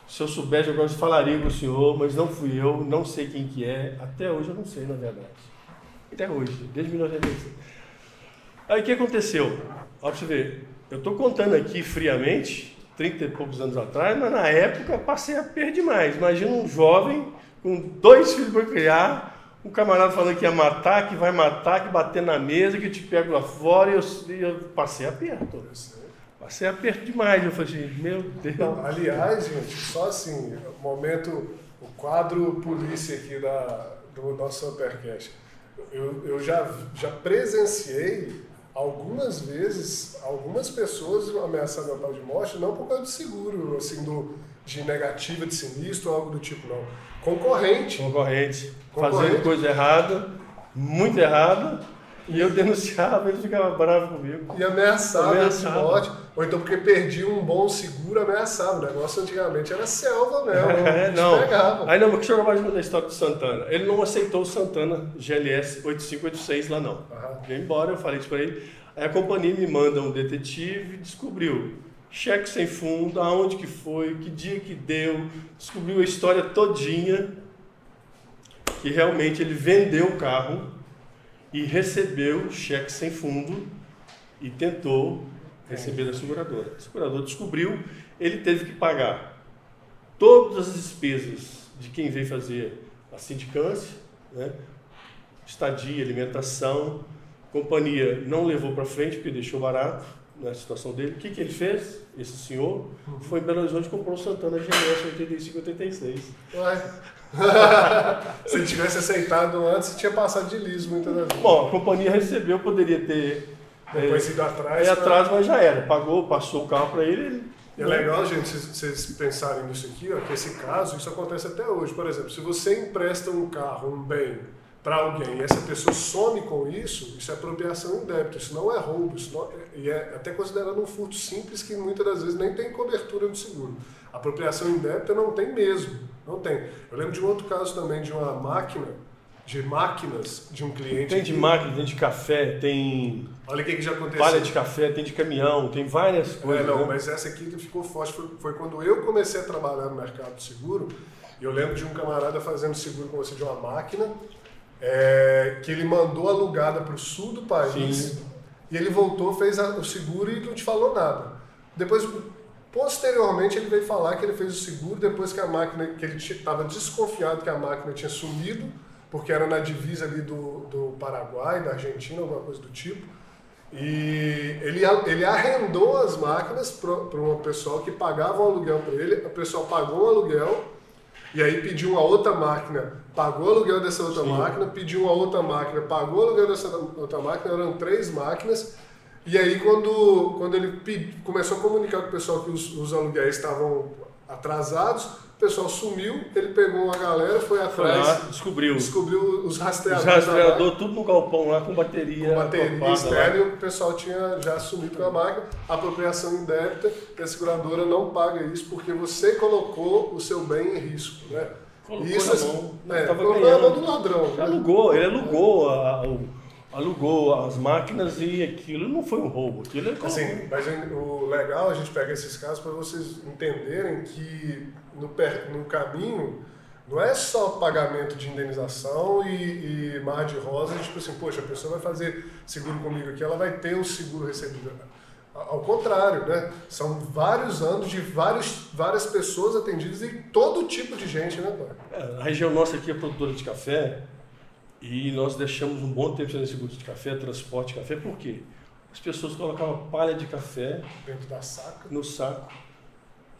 Se eu soubesse, eu falaria com o senhor, mas não fui eu, não sei quem que é. Até hoje eu não sei, na verdade. Até hoje, desde 1996. Aí o que aconteceu? Olha você ver, eu estou contando aqui friamente, 30 e poucos anos atrás, mas na época passei a perder demais. Imagina um jovem com dois filhos para criar, um camarada falando que ia matar, que vai matar, que bater na mesa, que te pego lá fora, e eu, eu passei aperto. Passei aperto demais. Eu falei assim, meu Deus. Não, aliás, gente, só assim, momento, o quadro polícia aqui da, do nosso Supercast. Eu, eu já, já presenciei algumas vezes algumas pessoas ameaçando meu pai de morte, não por causa de seguro, assim, do, de negativa, de sinistro, algo do tipo, não. Concorrente. Concorrente. Fazendo coisa errada, muito errada, e eu denunciava, ele ficava bravo comigo. E ameaçava, ameaçava. de morte. Ou então porque perdia um bom seguro, ameaçava. O negócio antigamente era selva mesmo. [LAUGHS] É, não. Pegava. Aí não, mas deixa eu mais da história do Santana. Ele não aceitou o Santana GLS 8586 lá não. Veio embora, eu falei isso para ele. Aí a companhia me manda um detetive e descobriu cheque sem fundo, aonde que foi, que dia que deu, descobriu a história todinha, que realmente ele vendeu o carro e recebeu cheque sem fundo e tentou receber da seguradora. A seguradora descobriu, ele teve que pagar todas as despesas de quem veio fazer a sindicância, né? estadia, alimentação, companhia não levou para frente porque deixou barato na situação dele. O que, que ele fez? Esse senhor foi em Belo Horizonte e comprou o Santana GS 85 86. Ué. [LAUGHS] Se tivesse aceitado antes, tinha passado de liso muitas vezes. Bom, a companhia recebeu, poderia ter. Depois é, ido atrás. É, atrás, mas já era. Pagou, passou o carro para ele. É legal, gente, vocês pensarem nisso aqui, ó, que esse caso, isso acontece até hoje. Por exemplo, se você empresta um carro, um bem, para alguém e essa pessoa some com isso, isso é apropriação indébita, isso não é roubo, isso não, é, e é até considerado um furto simples que muitas das vezes nem tem cobertura no seguro. apropriação indébita não tem mesmo, não tem. Eu lembro de um outro caso também de uma máquina, de máquinas de um cliente. Tem de máquina, tem de café, tem. Olha o que, que já aconteceu. Palha de café, tem de caminhão, tem várias coisas. É, não, né? mas essa aqui ficou forte. Foi, foi quando eu comecei a trabalhar no mercado de seguro. E eu lembro de um camarada fazendo seguro com você de uma máquina é, que ele mandou alugada para o sul do país Sim. e ele voltou, fez a, o seguro e não te falou nada. Depois, posteriormente, ele veio falar que ele fez o seguro depois que a máquina, que ele estava desconfiado que a máquina tinha sumido, porque era na divisa ali do, do Paraguai, da Argentina, alguma coisa do tipo. E ele, ele arrendou as máquinas para uma pessoal que pagava um aluguel para ele, a pessoa pagou o aluguel e aí pediu uma outra máquina, pagou o aluguel dessa outra Sim. máquina, pediu uma outra máquina, pagou o aluguel dessa outra máquina, eram três máquinas. E aí quando, quando ele pedi, começou a comunicar com o pessoal que os, os aluguéis estavam atrasados, o pessoal sumiu, ele pegou uma galera, foi atrás. Foi lá, descobriu. Descobriu os rastreadores. Os rastreadores, tudo no galpão lá com bateria. Com bateria externa e o pessoal tinha já sumido com a máquina. Apropriação indébita, e a seguradora não paga isso porque você colocou o seu bem em risco. Né? Colocou isso, na mão. É, colocou na mão do ladrão. Né? Alugou, ele alugou a, o alugou as máquinas e aquilo não foi um roubo. Aquilo é assim, mas o legal a gente pega esses casos para vocês entenderem que no, no caminho não é só pagamento de indenização e, e mar de rosa, tipo assim, poxa, a pessoa vai fazer seguro comigo aqui, ela vai ter o seguro recebido. Ao contrário, né? São vários anos de vários, várias pessoas atendidas e todo tipo de gente, né, É, a região nossa aqui é produtora de café e nós deixamos um bom tempo sem seguro de café, transporte de café, por quê? As pessoas colocavam palha de café dentro da saca, no saco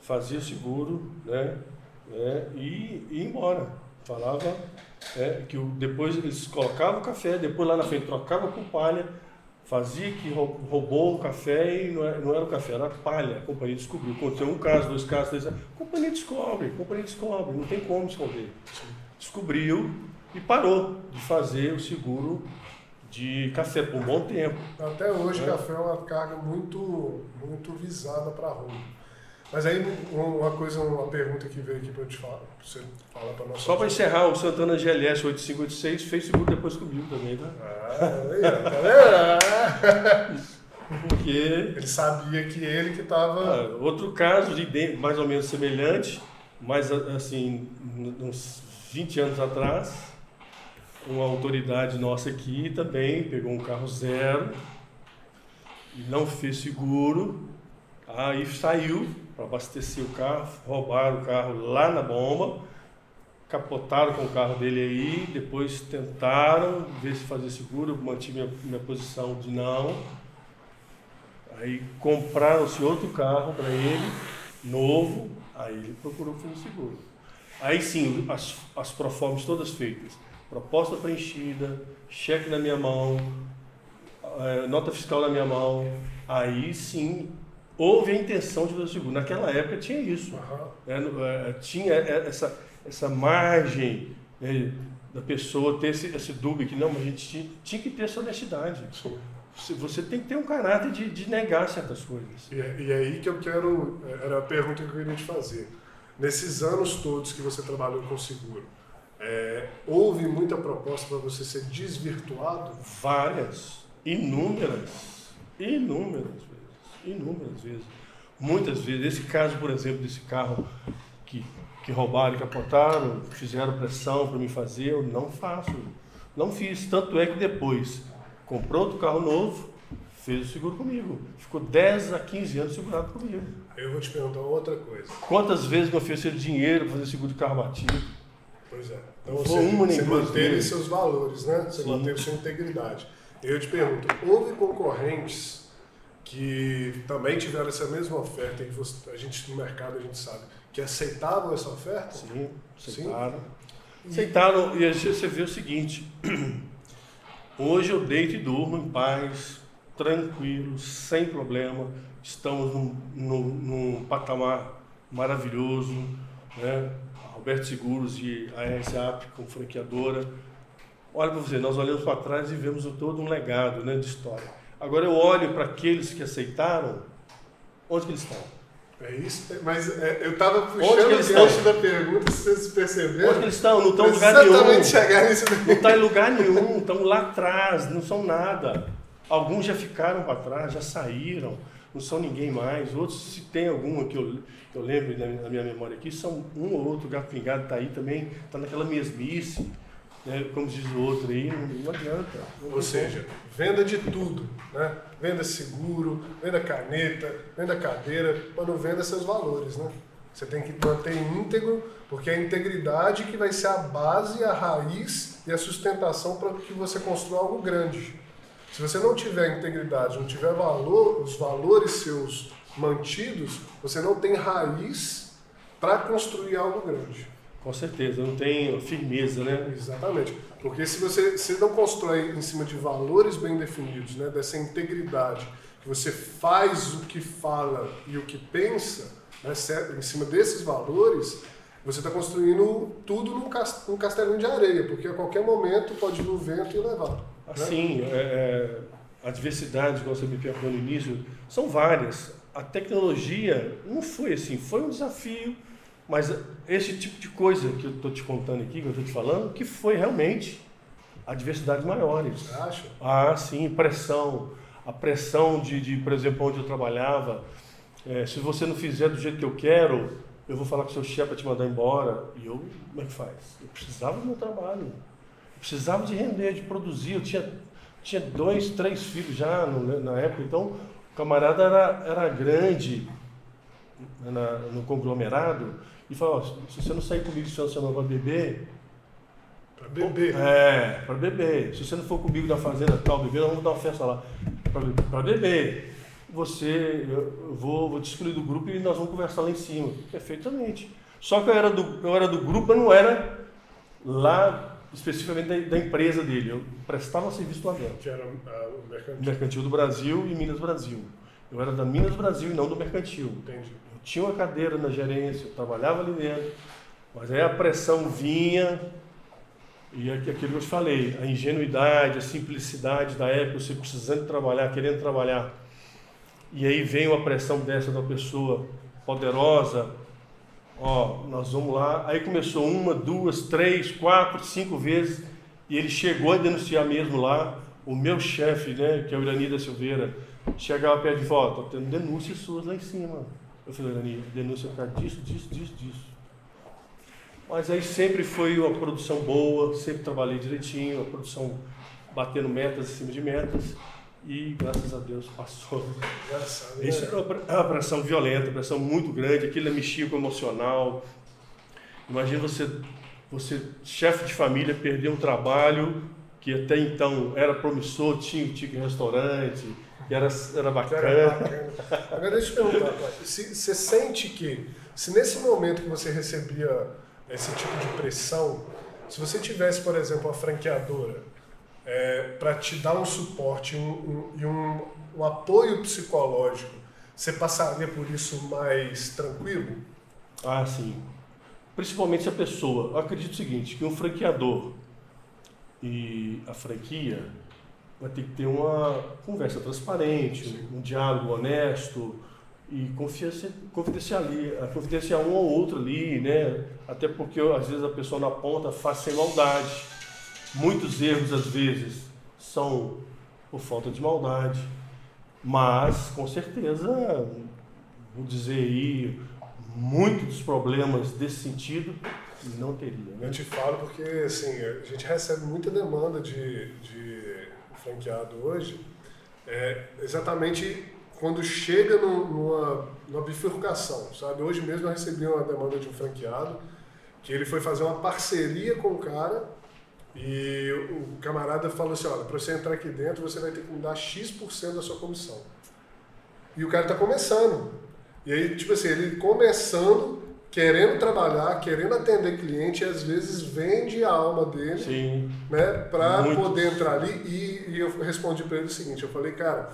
fazia seguro, né? É, e ia embora. Falava é, que depois eles colocavam o café, depois lá na frente trocavam com palha, fazia que roubou o café e não era, não era o café, era a palha. A companhia descobriu. Aconteceu um caso, dois casos, três A companhia descobre, a companhia descobre, não tem como esconder. Descobriu e parou de fazer o seguro de café por um bom tempo. Até hoje, é. café é uma carga muito, muito visada para a rua. Mas aí, uma coisa, uma pergunta que veio aqui para te falar, pra você falar para nós. Só para encerrar, o Santana GLS 8586 fez seguro depois comigo também, tá? Ah, tá vendo? [LAUGHS] Porque. Ele sabia que ele que estava. Ah, outro caso, de mais ou menos semelhante, mas assim, uns 20 anos atrás, uma autoridade nossa aqui também pegou um carro zero e não fez seguro, aí saiu para abastecer o carro, roubaram o carro lá na bomba, capotaram com o carro dele aí, depois tentaram ver se fazia seguro, mantive minha, minha posição de não. Aí compraram-se outro carro para ele, novo, aí ele procurou fazer seguro. Aí sim, as, as proformas todas feitas. Proposta preenchida, cheque na minha mão, é, nota fiscal na minha mão. Aí sim houve a intenção de fazer o seguro. Naquela época tinha isso. Uhum. É, tinha essa, essa margem né, da pessoa ter esse, esse dúvida que não, mas a gente tinha, tinha que ter essa honestidade. Sim. Você tem que ter um caráter de, de negar certas coisas. E, é, e é aí que eu quero. Era a pergunta que eu queria te fazer. Nesses anos todos que você trabalhou com seguro, é, houve muita proposta para você ser desvirtuado? Várias, inúmeras, inúmeras inúmeras vezes. Muitas vezes. Esse caso, por exemplo, desse carro que, que roubaram capotaram, fizeram pressão para me fazer, eu não faço. Não fiz. Tanto é que depois comprou outro carro novo, fez o seguro comigo. Ficou 10 a 15 anos segurado comigo. Eu vou te perguntar outra coisa. Quantas vezes me ofereceram dinheiro para fazer seguro de carro batido? Pois é. Então você, uma você manteve seus valores, né? Você Sim. manteve sua integridade. Eu te pergunto, houve concorrentes que também tiveram essa mesma oferta, e você, a gente no mercado a gente sabe, que aceitavam essa oferta? Sim, aceitaram. Sim? Aceitaram, e você vê o seguinte, [CLEARS THROAT] hoje eu deito e durmo em paz, tranquilo, sem problema, estamos num, num, num patamar maravilhoso, né? Roberto Seguros e a RSAP como franqueadora. Olha para você, nós olhamos para trás e vemos todo um legado né, de história. Agora eu olho para aqueles que aceitaram, onde que eles estão? É isso, mas é, eu estava puxando o gancho da pergunta, se vocês perceberam. Onde que eles estão? Não estão em lugar nenhum. Chegar nisso não estão em lugar nenhum, estão lá atrás, não são nada. Alguns já ficaram para trás, já saíram, não são ninguém mais. Outros, se tem algum que eu, eu lembro na minha memória aqui, são um ou outro gato pingado está aí também, está naquela mesmice. Né? Como diz o outro aí, não adianta. Não Ou seja, venda de tudo. Né? Venda seguro, venda caneta, venda cadeira, mas não venda seus valores. Né? Você tem que manter íntegro, porque é a integridade que vai ser a base, a raiz e a sustentação para que você construa algo grande. Se você não tiver integridade, não tiver valor, os valores seus mantidos, você não tem raiz para construir algo grande. Com certeza, não tem firmeza, né? Exatamente. Porque se você se não constrói em cima de valores bem definidos, né, dessa integridade, que você faz o que fala e o que pensa, né, em cima desses valores, você está construindo tudo num castelinho de areia, porque a qualquer momento pode vir o vento e levar. Assim, é, é, a diversidade, como você me perguntou no início, são várias. A tecnologia não foi assim, foi um desafio, mas esse tipo de coisa que eu estou te contando aqui, que eu estou te falando, que foi realmente a diversidade maiores. Você acha? Ah, sim, pressão. A pressão de, de por exemplo, onde eu trabalhava, é, se você não fizer do jeito que eu quero, eu vou falar com o seu chefe para te mandar embora. E eu, como é que faz? Eu precisava do meu trabalho. Precisava de render, de produzir. Eu tinha, tinha dois, três filhos já no, na época. Então, o camarada era, era grande na, no conglomerado. E falou, se você não sair comigo esse final de semana para beber... Para beber? É, para beber. Se você não for comigo na fazenda tal, beber, nós vamos dar uma festa lá. Para beber você, eu vou, vou te excluir do grupo e nós vamos conversar lá em cima. Perfeitamente. Só que eu era do, eu era do grupo, mas não era lá especificamente da, da empresa dele. Eu prestava serviço lá dentro. Que era uh, o mercantil. mercantil do Brasil e Minas Brasil. Eu era da Minas Brasil e não do mercantil. Entendi. Eu tinha uma cadeira na gerência, eu trabalhava ali dentro, mas aí a pressão vinha, e é aquilo que eu te falei, a ingenuidade, a simplicidade da época, você precisando trabalhar, querendo trabalhar e aí vem uma pressão dessa da pessoa poderosa, ó, nós vamos lá. Aí começou uma, duas, três, quatro, cinco vezes, e ele chegou a denunciar mesmo lá. O meu chefe, né, que é o Irani da Silveira, chegava perto de volta, tendo denúncias suas lá em cima. Eu falei, Irani, denúncia por causa disso, disso, disso, disso. Mas aí sempre foi uma produção boa, sempre trabalhei direitinho, a produção batendo metas em cima de metas e graças a Deus passou. Isso era uma pressão violenta, uma pressão muito grande, aquilo mexia com o emocional. Imagina você, você chefe de família, perder um trabalho que até então era promissor, tinha um tique restaurante, que era, era bacana. Era bacana. Agora deixa eu te perguntar, [LAUGHS] se, você sente que, se nesse momento que você recebia esse tipo de pressão, se você tivesse, por exemplo, uma franqueadora é, para te dar um suporte um, um, e um, um apoio psicológico, você passaria por isso mais tranquilo? Ah, sim. Principalmente se a pessoa. Eu acredito o seguinte: que um franqueador e a franquia vai ter que ter uma conversa transparente, sim. um diálogo honesto e confidenciar, confidenciar um ou outro ali, né? Até porque às vezes a pessoa na ponta faz sem maldade. Muitos erros, às vezes, são por falta de maldade, mas, com certeza, vou dizer aí, muitos dos problemas desse sentido não teria. Né? Eu te falo porque, assim, a gente recebe muita demanda de, de franqueado hoje, é, exatamente quando chega no, numa, numa bifurcação, sabe? Hoje mesmo eu recebi uma demanda de um franqueado que ele foi fazer uma parceria com o cara e o camarada falou assim, olha, para você entrar aqui dentro, você vai ter que me dar X% da sua comissão. E o cara está começando. E aí, tipo assim, ele começando, querendo trabalhar, querendo atender cliente, e às vezes vende a alma dele, Sim. né, para poder entrar ali. E, e eu respondi para ele o seguinte, eu falei, cara,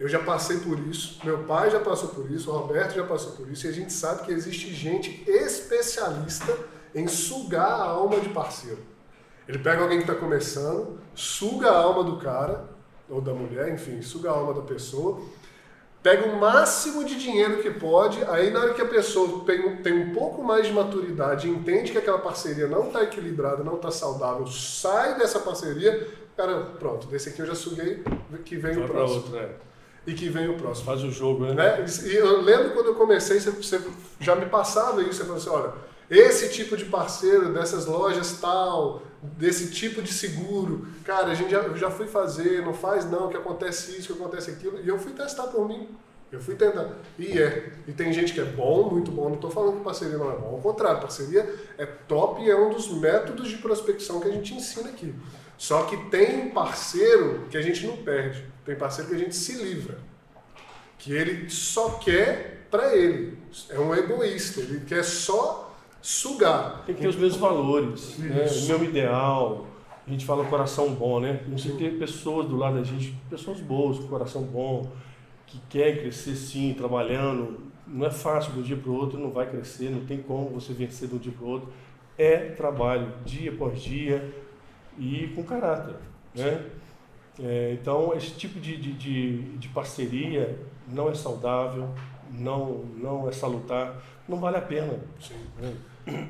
eu já passei por isso, meu pai já passou por isso, o Roberto já passou por isso, e a gente sabe que existe gente especialista em sugar a alma de parceiro. Ele pega alguém que está começando, suga a alma do cara, ou da mulher, enfim, suga a alma da pessoa, pega o máximo de dinheiro que pode, aí na hora que a pessoa tem, tem um pouco mais de maturidade, entende que aquela parceria não está equilibrada, não está saudável, sai dessa parceria, cara, pronto, desse aqui eu já suguei, que vem Vai o próximo. Outro, é. E que vem o próximo. Faz o jogo, né? né? E eu lembro quando eu comecei, você, você já me passava isso, você falou assim, olha, esse tipo de parceiro dessas lojas tal, desse tipo de seguro, cara, a gente já, já fui fazer, não faz não, que acontece isso, que acontece aquilo, e eu fui testar por mim. Eu fui tentar. E é. E tem gente que é bom, muito bom. Não estou falando que parceria não é bom. Ao contrário, parceria é top e é um dos métodos de prospecção que a gente ensina aqui. Só que tem parceiro que a gente não perde. Tem parceiro que a gente se livra. Que ele só quer para ele. É um egoísta. Ele quer só sugar. Tem que ter os mesmos valores. Né? O meu ideal. A gente fala coração bom, né? Que ter pessoas do lado da gente, pessoas boas, com coração bom que quer crescer sim, trabalhando, não é fácil de um dia para o outro, não vai crescer, não tem como você vencer de um dia para o outro. É trabalho, dia após dia e com caráter. Né? É, então, esse tipo de, de, de, de, parceria não é saudável, não, não é salutar, não vale a pena. Sim.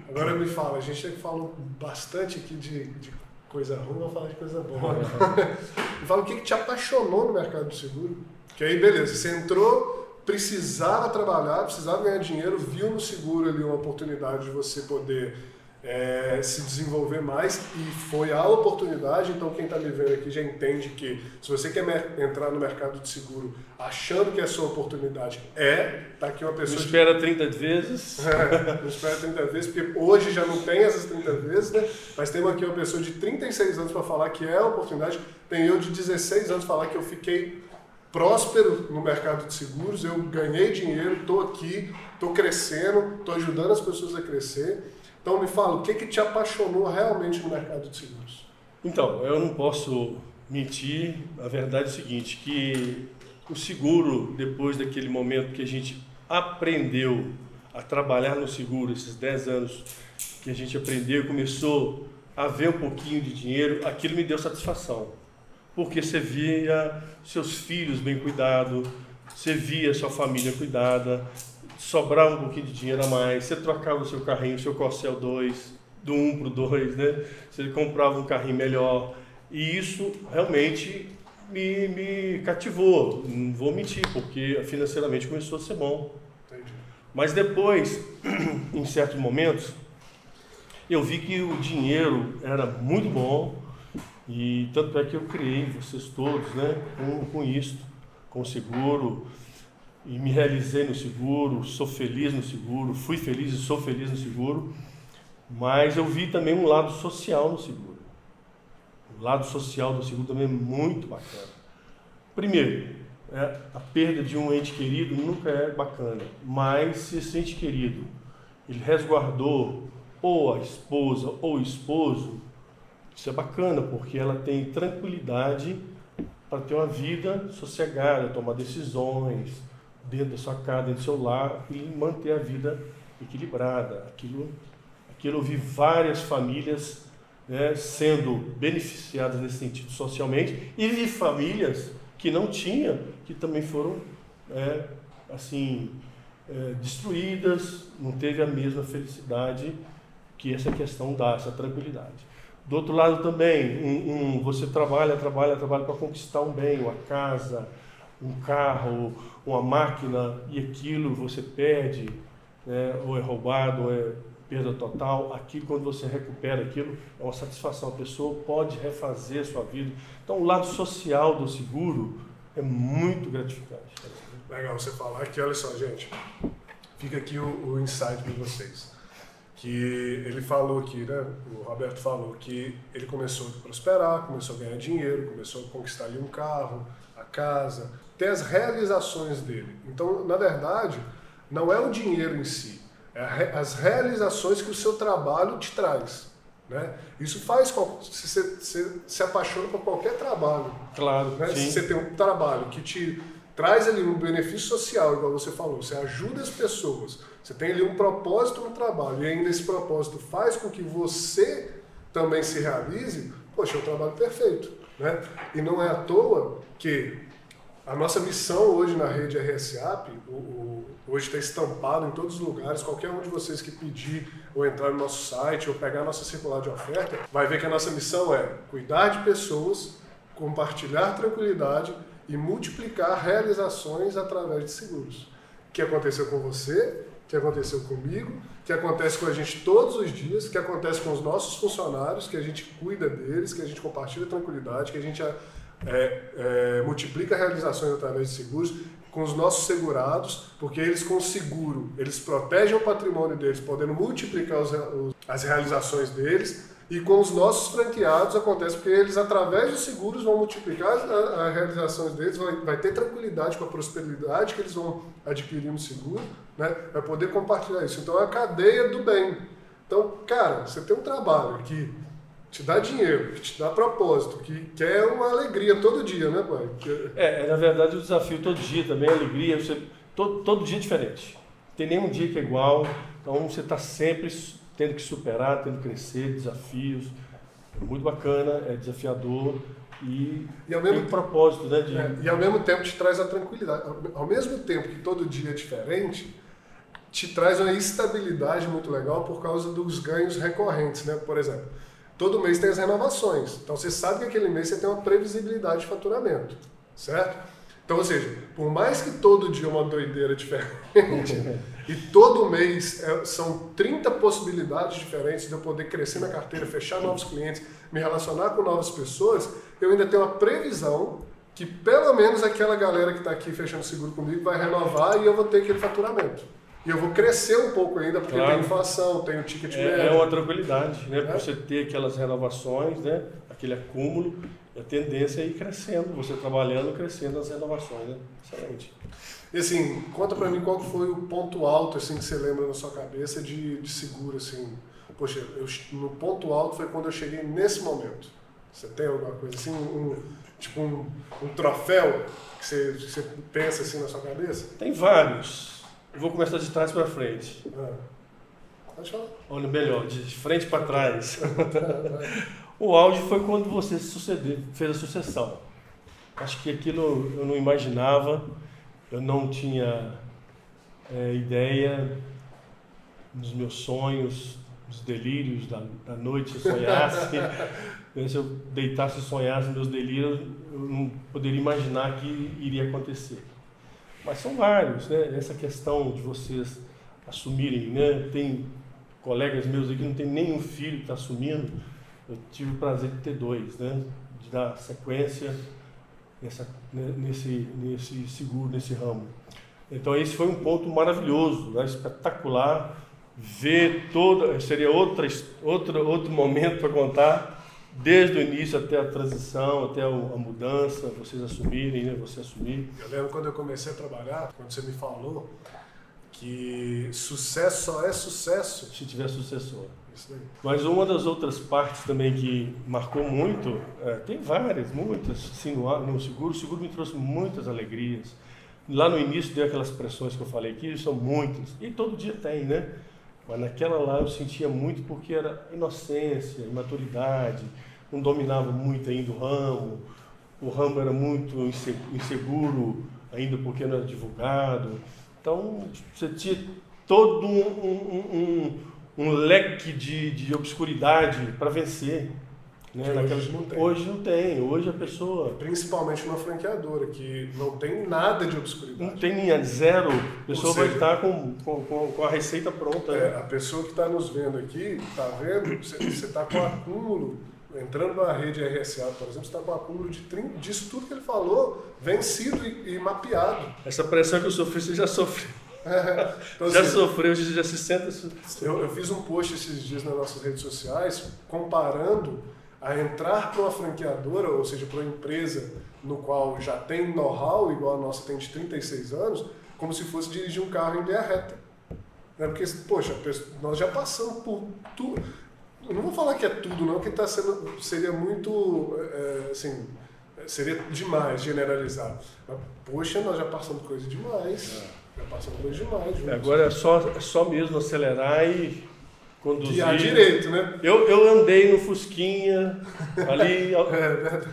Agora me fala, a gente falou bastante aqui de, de coisa ruim, vamos falar de coisa boa. [LAUGHS] me fala o que, que te apaixonou no mercado do seguro? Que aí, beleza, você entrou, precisava trabalhar, precisava ganhar dinheiro, viu no seguro ali uma oportunidade de você poder é, se desenvolver mais e foi a oportunidade. Então, quem está me vendo aqui já entende que se você quer entrar no mercado de seguro achando que é a sua oportunidade é, tá aqui uma pessoa. [LAUGHS] Não espera de... 30 vezes. É, não espera 30 vezes, porque hoje já não tem essas 30 vezes, né? Mas temos aqui uma pessoa de 36 anos para falar que é a oportunidade. Tem eu de 16 anos falar que eu fiquei próspero no mercado de seguros, eu ganhei dinheiro, estou aqui, estou crescendo, estou ajudando as pessoas a crescer. Então me fala, o que, que te apaixonou realmente no mercado de seguros? Então, eu não posso mentir, a verdade é o seguinte, que o seguro, depois daquele momento que a gente aprendeu a trabalhar no seguro, esses 10 anos que a gente aprendeu, começou a ver um pouquinho de dinheiro, aquilo me deu satisfação porque você via seus filhos bem cuidados, você via sua família cuidada, sobrava um pouquinho de dinheiro a mais, você trocava o seu carrinho, o seu Corcel 2, do 1 para o 2, né? Você comprava um carrinho melhor. E isso realmente me, me cativou, não vou mentir, porque financeiramente começou a ser bom. Entendi. Mas depois, [CLEARS THROAT] em certos momentos, eu vi que o dinheiro era muito bom, e tanto é que eu criei vocês todos né, com, com isto, com seguro, e me realizei no seguro, sou feliz no seguro, fui feliz e sou feliz no seguro, mas eu vi também um lado social no seguro. O lado social do seguro também é muito bacana. Primeiro, é, a perda de um ente querido nunca é bacana, mas se esse ente querido ele resguardou ou a esposa ou o esposo, isso é bacana, porque ela tem tranquilidade para ter uma vida sossegada, tomar decisões dentro da sua casa, dentro do seu lar e manter a vida equilibrada. Aquilo, aquilo eu vi várias famílias né, sendo beneficiadas nesse sentido socialmente e vi famílias que não tinham, que também foram é, assim é, destruídas, não teve a mesma felicidade que essa questão dá, essa tranquilidade. Do outro lado também, um, um, você trabalha, trabalha, trabalha para conquistar um bem, uma casa, um carro, uma máquina, e aquilo você perde, né, ou é roubado, ou é perda total. Aquilo, quando você recupera aquilo, é uma satisfação. A pessoa pode refazer a sua vida. Então, o lado social do seguro é muito gratificante. Legal você falar que, olha só, gente, fica aqui o, o insight para vocês que ele falou aqui, né? O Roberto falou que ele começou a prosperar, começou a ganhar dinheiro, começou a conquistar ali um carro, a casa, ter as realizações dele. Então, na verdade, não é o dinheiro em si, é as realizações que o seu trabalho te traz. Né? Isso faz se você se apaixona por qualquer trabalho. Claro. Né? Se você tem um trabalho que te traz ali um benefício social, igual você falou, você ajuda as pessoas, você tem ali um propósito no trabalho e ainda esse propósito faz com que você também se realize, poxa, é um trabalho perfeito. Né? E não é à toa que a nossa missão hoje na rede RSAP, o, o, hoje está estampado em todos os lugares, qualquer um de vocês que pedir ou entrar no nosso site ou pegar a nossa circular de oferta, vai ver que a nossa missão é cuidar de pessoas, compartilhar tranquilidade e multiplicar realizações através de seguros. Que aconteceu com você, que aconteceu comigo, que acontece com a gente todos os dias, que acontece com os nossos funcionários, que a gente cuida deles, que a gente compartilha tranquilidade, que a gente é, é, multiplica realizações através de seguros com os nossos segurados, porque eles com seguro, eles protegem o patrimônio deles, podendo multiplicar os, os, as realizações deles, e com os nossos franqueados acontece porque eles, através dos seguros, vão multiplicar as, realizações deles, vai, vai, ter tranquilidade com a prosperidade que eles vão adquirir no seguro, né? vai poder compartilhar isso. Então é a cadeia do bem. Então, cara, você tem um trabalho que te dá dinheiro, que te dá propósito, que quer uma alegria todo dia, né, pai? É, é, na verdade o desafio todo dia também, a alegria, você, todo, todo dia é diferente. Não tem nenhum dia que é igual, então você está sempre tendo que superar, tendo que crescer, desafios. É muito bacana, é desafiador e, e ao mesmo tem propósito, né? De... É, e ao mesmo tempo te traz a tranquilidade. Ao mesmo tempo que todo dia é diferente, te traz uma estabilidade muito legal por causa dos ganhos recorrentes, né? Por exemplo, todo mês tem as renovações. Então você sabe que aquele mês você tem uma previsibilidade de faturamento, certo? Então, ou seja, por mais que todo dia é uma doideira diferente, [LAUGHS] e todo mês é, são 30 possibilidades diferentes de eu poder crescer na carteira, fechar novos clientes, me relacionar com novas pessoas, eu ainda tenho uma previsão que pelo menos aquela galera que está aqui fechando seguro comigo vai renovar e eu vou ter aquele faturamento. E eu vou crescer um pouco ainda, porque claro. tem inflação, tem o ticket é, médio. É uma tranquilidade, né? É. Você ter aquelas renovações, né? aquele acúmulo, a tendência é ir crescendo, você trabalhando, crescendo as renovações. Né? Excelente. E assim, conta pra mim qual foi o ponto alto assim, que você lembra na sua cabeça de, de seguro, assim. Poxa, eu, no ponto alto foi quando eu cheguei nesse momento. Você tem alguma coisa assim, um, tipo um, um troféu que você, que você pensa assim na sua cabeça? Tem vários. Eu vou começar de trás para frente. Pode falar. Olha, melhor, de frente para trás. [LAUGHS] o auge foi quando você fez a sucessão. Acho que aquilo eu não imaginava, eu não tinha é, ideia dos meus sonhos, dos delírios da, da noite, se eu sonhasse. [LAUGHS] se eu deitasse e sonhasse meus delírios, eu não poderia imaginar que iria acontecer. Mas são vários, né? Essa questão de vocês assumirem, né? Tem colegas meus aqui que não tem nenhum filho que está assumindo. Eu tive o prazer de ter dois, né? De dar sequência nessa, né? nesse, nesse seguro, nesse ramo. Então esse foi um ponto maravilhoso, né? espetacular. Ver toda, seria outra, outro, outro momento para contar desde o início até a transição, até a mudança, vocês assumirem, né? Você assumir. Eu lembro quando eu comecei a trabalhar, quando você me falou que sucesso só é sucesso se tiver sucessor. Mas uma das outras partes também que marcou muito, é, tem várias, muitas, assim, no, no seguro, o seguro me trouxe muitas alegrias. Lá no início deu aquelas pressões que eu falei aqui, são muitas, e todo dia tem, né? Mas naquela lá eu sentia muito porque era inocência, imaturidade, não dominava muito ainda o ramo, o ramo era muito inseguro ainda porque não era divulgado. Então você tinha todo um, um, um, um leque de, de obscuridade para vencer. Né? Naquela... Hoje não tem. Hoje não tem. Hoje a pessoa. Principalmente uma franqueadora, que não tem nada de obscuridade. Não tem linha zero. A pessoa seja, vai estar com, com, com a receita pronta. É, né? A pessoa que está nos vendo aqui, está vendo, você está com acúmulo. Entrando na rede RSA, por exemplo, você está com acúmulo de 30, disso tudo que ele falou, vencido e, e mapeado. Essa pressão que eu sofri, você já sofreu. [LAUGHS] É, então, já assim, sofreu, já se senta. Eu, eu fiz um post esses dias nas nossas redes sociais comparando a entrar para uma franqueadora, ou seja, para uma empresa no qual já tem know-how, igual a nossa tem de 36 anos, como se fosse dirigir um carro em linha reta. Né? Porque, poxa, nós já passamos por tudo. Eu não vou falar que é tudo, não, que tá sendo, seria muito, é, assim, seria demais generalizar. Mas, poxa, nós já passamos coisa demais. É. Já passamos coisa demais. Juntos. Agora é só, é só mesmo acelerar e conduzir. Guiar direito, né? Eu, eu andei no Fusquinha, ali. [LAUGHS] é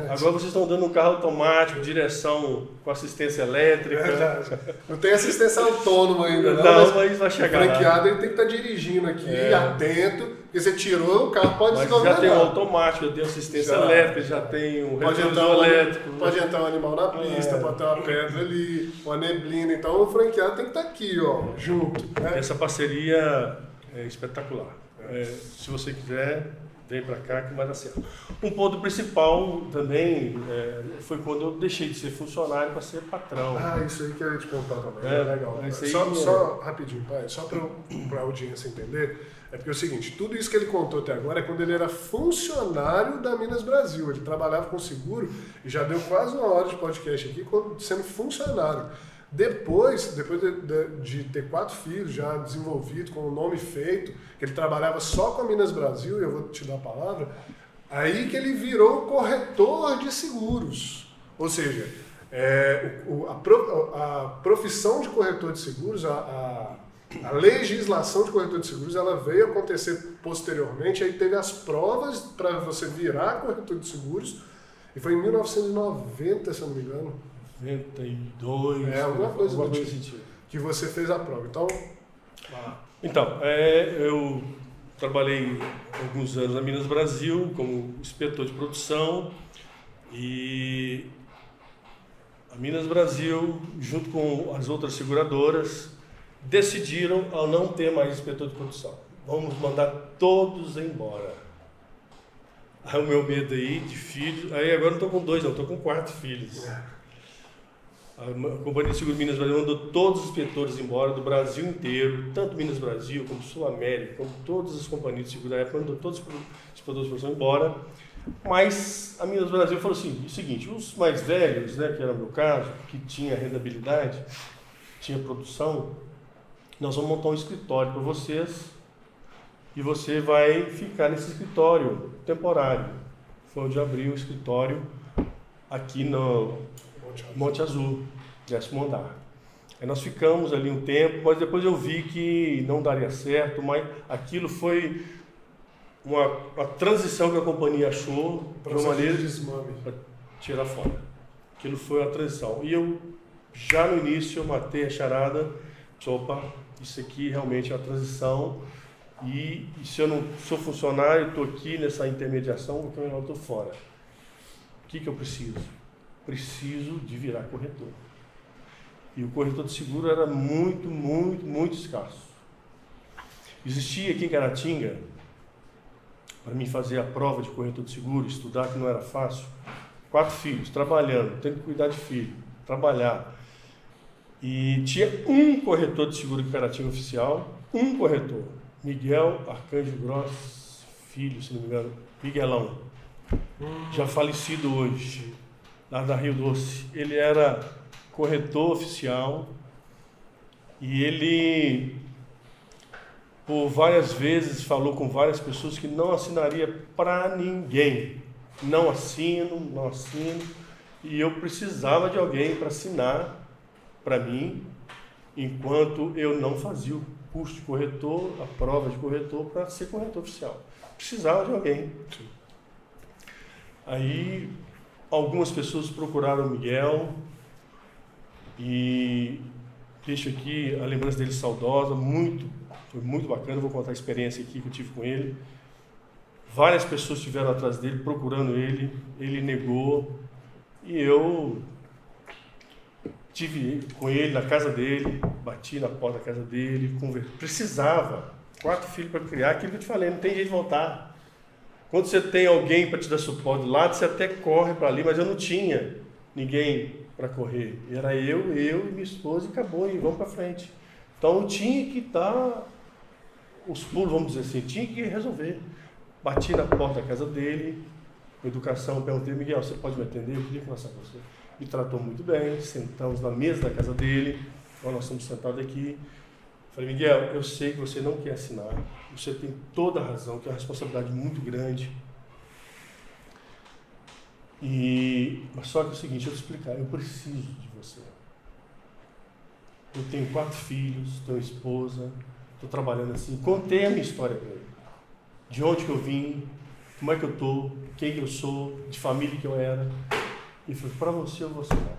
agora vocês estão dando um carro automático, direção com assistência elétrica. Verdade. Não tem assistência autônoma ainda, não. Não, mas, mas vai chegar. O franqueado ele tem que estar dirigindo aqui, é. atento. Porque você tirou, o carro pode Mas já tem o automático, já tem assistência já. elétrica, já tem um pode entrar um, elétrico. Pode entrar um animal na pista, é. pode ter uma pedra ali, uma neblina. Então o franqueado tem que estar aqui, ó, junto. Né? Essa parceria é espetacular. É, se você quiser, vem para cá que vai dar certo. Um ponto principal também é, foi quando eu deixei de ser funcionário para ser patrão. Ah, isso aí que eu ia te contar também. É, É, legal. Só, é- só rapidinho, pai, só para a audiência entender, é porque é o seguinte, tudo isso que ele contou até agora é quando ele era funcionário da Minas Brasil. Ele trabalhava com seguro e já deu quase uma hora de podcast aqui sendo funcionário. Depois, depois de, de- de ter quatro filhos já desenvolvido, com o nome feito, que ele trabalhava só com a Minas Brasil, e eu vou te dar a palavra, aí que ele virou corretor de seguros. Ou seja, é, o- a, a profissão de corretor de seguros, a, a- a legislação de corretor de seguros, ela veio acontecer posteriormente, aí teve as provas para você virar corretor de seguros, e foi em 1990, se eu não me engano, 92. É, alguma coisa do nesse tipo. que você fez a prova. Então, Então, é, eu trabalhei alguns anos na Minas Brasil como inspetor de produção e a Minas Brasil, junto com as outras seguradoras, decidiram ao não ter mais inspetor de produção. Vamos mandar todos embora. Aí o meu medo aí de filhos, aí agora não estou com dois, não, estou com quatro filhos. A Companhia de Seguro Minas Brasil mandou todos os inspetores embora do Brasil inteiro, tanto Minas Brasil como Sul América, como todas as companhias de seguro da época, mandou todos os inspetores de produção embora. Mas a Minas Brasil falou assim, o seguinte, os mais velhos, né, que era o meu caso, que tinha rendabilidade, tinha produção, nós vamos montar um escritório para vocês e você vai ficar nesse escritório temporário. Foi onde abriu o escritório aqui no, Monte Azul, décimo andar. Aí nós ficamos ali um tempo, mas depois eu vi que não daria certo, mas aquilo foi uma, uma transição que a companhia achou de uma maneira de desmame. para tirar fora. Aquilo foi uma transição. E eu, já no início, eu matei a charada, opa, isso aqui realmente é uma transição, e, e se eu não sou funcionário, estou aqui nessa intermediação, o que eu estou fora. O que, que eu preciso? Preciso de virar corretor. E o corretor de seguro era muito, muito, muito escasso. Existia aqui em Caratinga, para mim fazer a prova de corretor de seguro, estudar que não era fácil, quatro filhos, trabalhando, tendo que cuidar de filho, trabalhar. E tinha um corretor de seguro Caratinga oficial, um corretor, Miguel Arcanjo Gross Filho, se não me engano, Miguelão, já falecido hoje, lá da Rio Doce. Ele era corretor oficial e ele por várias vezes falou com várias pessoas que não assinaria para ninguém. Não assino, não assino. E eu precisava de alguém para assinar para mim, enquanto eu não fazia o curso de corretor, a prova de corretor, para ser corretor oficial. Precisava de alguém. Aí algumas pessoas procuraram o Miguel e deixo aqui a lembrança dele saudosa, muito, foi muito bacana, vou contar a experiência aqui que eu tive com ele. Várias pessoas estiveram atrás dele procurando ele, ele negou e eu tive com ele na casa dele, bati na porta da casa dele, conver... precisava, quatro filhos para criar, aquilo que eu te falei, não tem jeito de voltar. Quando você tem alguém para te dar suporte do lado, você até corre para ali, mas eu não tinha ninguém para correr. Era eu, eu e minha esposa e acabou, e vamos para frente. Então eu tinha que dar os pulos, vamos dizer assim, tinha que resolver. Bati na porta da casa dele, com educação, perguntei, Miguel, você pode me atender? Eu queria conversar com você. Me tratou muito bem, sentamos na mesa da casa dele, nós estamos sentados aqui. Falei, Miguel, eu sei que você não quer assinar, você tem toda a razão, que é uma responsabilidade muito grande. E, mas só que é o seguinte, eu vou explicar, eu preciso de você. Eu tenho quatro filhos, tenho esposa, estou trabalhando assim. Contei a minha história para ele. De onde que eu vim, como é que eu estou, quem que eu sou, de família que eu era. E falei, para você eu vou assinar.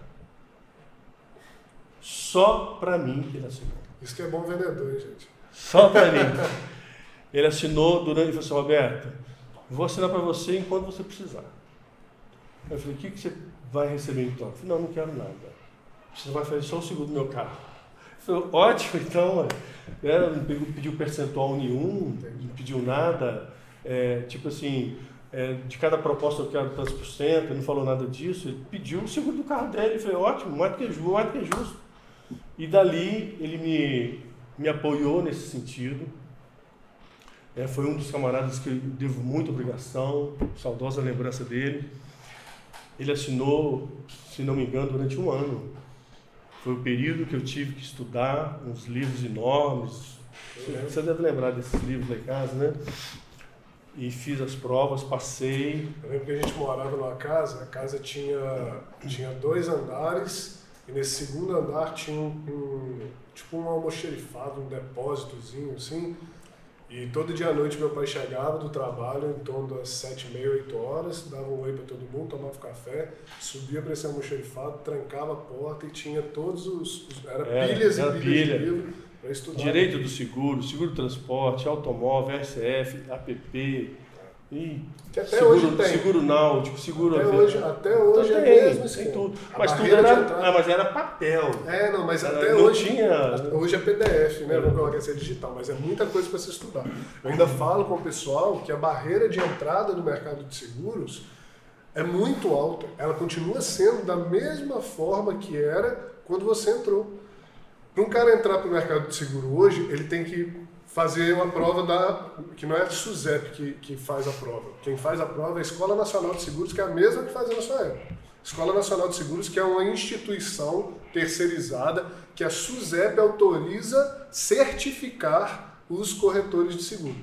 Só para mim que ele assinou. Isso que é bom vendedor, gente. Só para mim. Ele assinou durante e falou assim, Roberto, vou assinar para você enquanto você precisar. Eu falei, o que, que você vai receber então? Eu falei, não, não quero nada. Você vai fazer só o seguro do meu carro. Falei, ótimo, então. É, não pediu percentual nenhum, não pediu nada. É, tipo assim, é, de cada proposta eu quero tantos por cento, ele não falou nada disso, ele pediu o seguro do carro dele, foi ótimo, mais do que justo, mais do que justo. E dali ele me, me apoiou nesse sentido. É, foi um dos camaradas que eu devo muita obrigação, saudosa lembrança dele. Ele assinou, se não me engano, durante um ano. Foi o período que eu tive que estudar uns livros enormes. Você deve lembrar desses livros lá em casa, né? E fiz as provas, passei. Eu lembro que a gente morava numa casa, a casa tinha, tinha dois andares, e nesse segundo andar tinha um, um tipo um almoxerifado, um depósitozinho assim. E todo dia à noite meu pai chegava do trabalho em torno das sete e meia, oito horas, dava um oi para todo mundo, tomava café, subia para esse almoxerifado, trancava a porta e tinha todos os... era, Era, pilhas era e pilhas pilha. de livro. Direito do seguro, seguro transporte, automóvel, RCF, APP, e Que até seguro, hoje tem. seguro náutico, seguro Até hoje, até hoje Então é tem, mesmo tem tudo. A Mas tudo era, ah, mas era papel. É, não, mas Era- até não hoje. tinha- Hoje é PDF, né? É. Vamos colocar ser digital, mas é muita coisa para se estudar. Eu ainda falo com o pessoal que a barreira de entrada no mercado de seguros é muito alta. Ela continua sendo da mesma forma que era quando você entrou. Para um cara entrar para o mercado de seguro hoje, ele tem que fazer uma prova da. que não é a SUSEP que, que faz a prova. Quem faz a prova é a Escola Nacional de Seguros, que é a mesma que fazia na sua época. Escola Nacional de Seguros, que é uma instituição terceirizada que a SUSEP autoriza certificar os corretores de seguro.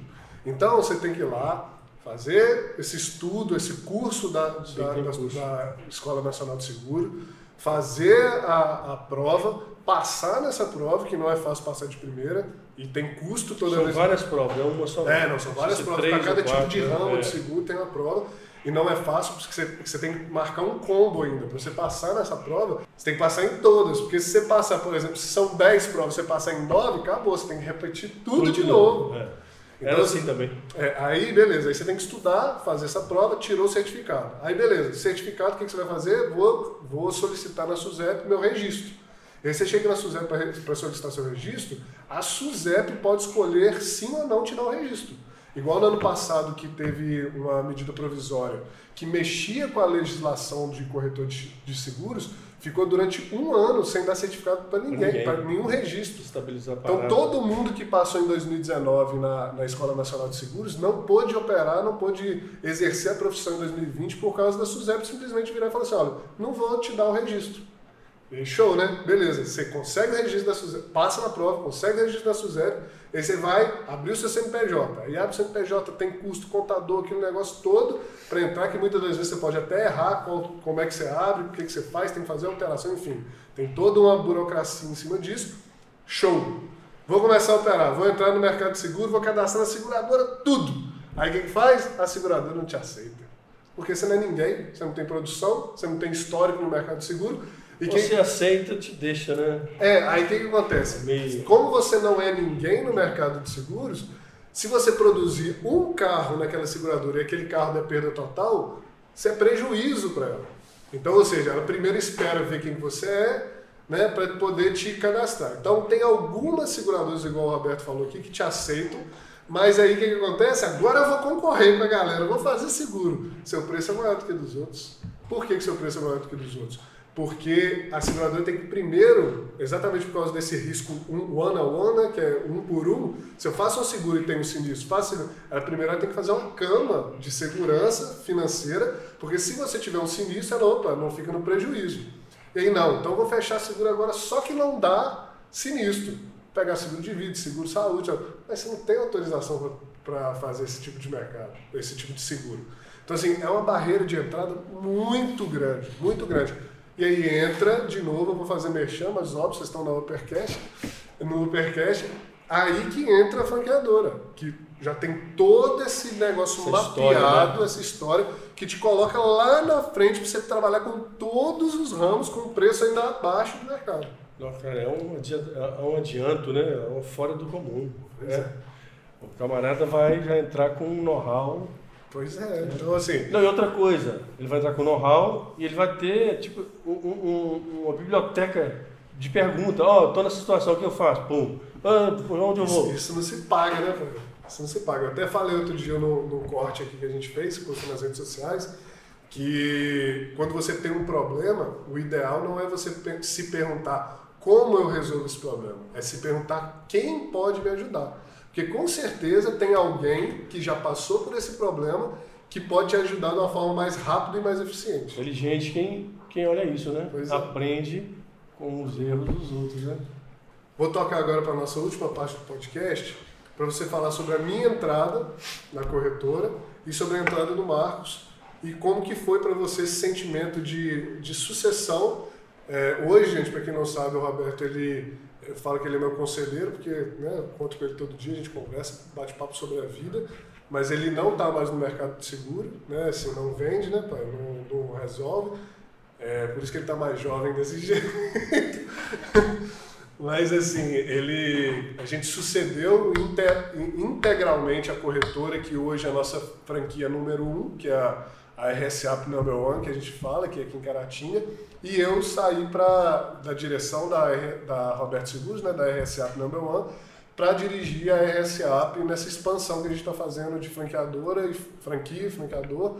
Então você tem que ir lá fazer esse estudo, esse curso da, Sim, da, curso. da Escola Nacional de Seguro, fazer a, a prova, passar nessa prova, que não é fácil passar de primeira, e tem custo toda São vez. várias provas, é uma só. É, não, são várias São provas. Para cada tipo quatro, de ramo É. de seguro tem uma prova. E não é fácil porque você, você tem que marcar um combo ainda. Para você passar nessa prova, você tem que passar em todas. Porque se você passar, por exemplo, se são 10 provas, você passar em 9, acabou. Você tem que repetir tudo, de novo. É. Então, Era assim também. É, aí, beleza, aí você tem que estudar, fazer essa prova, tirou o certificado. Aí, beleza, certificado, o que, que você vai fazer? Vou, vou solicitar na SUSEP meu registro. E aí você chega na SUSEP para solicitar seu registro, a SUSEP pode escolher sim ou não te dar o registro. Igual no ano passado que teve uma medida provisória que mexia com a legislação de corretor de, de seguros, ficou durante um ano sem dar certificado para ninguém, ninguém. para nenhum registro. Então, todo mundo que passou em 2019 na, na Escola Nacional de Seguros não pôde operar, não pôde exercer a profissão em 2020 por causa da SUSEP simplesmente virar e falar assim: olha, não vou te dar o registro. E show, né? Beleza, você consegue o registro da SUSEP, passa na prova, consegue o registro da SUSEP, aí você vai abrir o seu CNPJ. Aí abre o CNPJ, tem custo, contador, aquele negócio todo para entrar, que muitas das vezes você pode até errar qual- como é que você abre, o que, que você faz, tem que fazer alteração, enfim. Tem toda uma burocracia em cima disso. Show! Vou começar a operar, vou entrar no mercado de seguro, vou cadastrar na seguradora, tudo. Aí o que, que faz? A seguradora não te aceita. Porque você não é ninguém, você não tem produção, você não tem histórico no mercado de seguro. E quem, Você aceita, te deixa, né? é, aí o que, que acontece? Meio- Como você não é ninguém no mercado de seguros, se você produzir um carro naquela seguradora e aquele carro der perda total, isso é prejuízo para ela. Então, ou seja, ela primeiro espera ver quem você é, né, para poder te cadastrar. Então, tem algumas seguradoras, igual o Roberto falou aqui, que te aceitam, mas aí o que, que acontece? Agora eu vou concorrer com a galera, eu vou fazer seguro. Seu preço é maior do que dos outros. Por que, que seu preço é maior do que dos outros? Porque a seguradora tem que primeiro, exatamente por causa desse risco one on one, né, que é um por um, se eu faço um seguro e tenho um sinistro, faço, seguro, ela primeiro tem que fazer uma cama de segurança financeira, porque se você tiver um sinistro, ela opa, não fica no prejuízo. E aí não, então vou fechar seguro agora, só que não dá sinistro. Pegar seguro de vida, seguro saúde, mas você não tem autorização para fazer esse tipo de mercado, esse tipo de seguro. Então, assim, é uma barreira de entrada muito grande, muito grande. E aí entra, de novo, eu vou fazer merchan, mas óbvio, vocês estão na Uppercast, no Uppercast, aí que entra a franqueadora, que já tem todo esse negócio Essa mapeado, história, né? essa história, que te coloca lá na frente para você trabalhar com todos os ramos com preço ainda abaixo do mercado. Não, cara, é um adianto, é um adianto né? É um fora do comum. Né? é. O camarada vai já entrar com um know-how. Pois é, então assim, Não, e outra coisa, ele vai entrar com know-how e ele vai ter, tipo, um- um- uma biblioteca de pergunta. Ó, tô nessa situação, o que eu faço? Pum. Ah, por onde eu vou? isso, isso não se paga, né? Isso não se paga. Eu até falei outro dia no, no corte aqui que a gente fez, postou nas redes sociais, que quando você tem um problema, o ideal não é você se perguntar como eu resolvo esse problema, é se perguntar quem pode me ajudar. Porque com certeza tem alguém que já passou por esse problema que pode te ajudar de uma forma mais rápida e mais eficiente. Inteligente quem, quem olha isso, né? É. Aprende com os erros dos outros, né? Vou tocar agora para a nossa última parte do podcast, para você falar sobre a minha entrada na corretora e sobre a entrada do Marcos e como que foi para você esse sentimento de, de sucessão. É, hoje, gente, para quem não sabe, o Roberto ele fala que ele é meu conselheiro, porque né, eu conto com ele todo dia, a gente conversa, bate papo sobre a vida, mas ele não está mais no mercado de seguro, né, assim, não vende, né, pai, não, não resolve, é, por isso que ele está mais jovem desse [LAUGHS] jeito. mas assim, ele, a gente sucedeu integralmente a corretora, que hoje é a nossa franquia número um, que é a a RSA Number One, que a gente fala, que é aqui em Caratinga, e eu saí pra, da direção da, da Roberto Seguros, né, da RSA Number One, para dirigir a RSA nessa expansão que a gente está fazendo de franqueadora e franquia e franqueador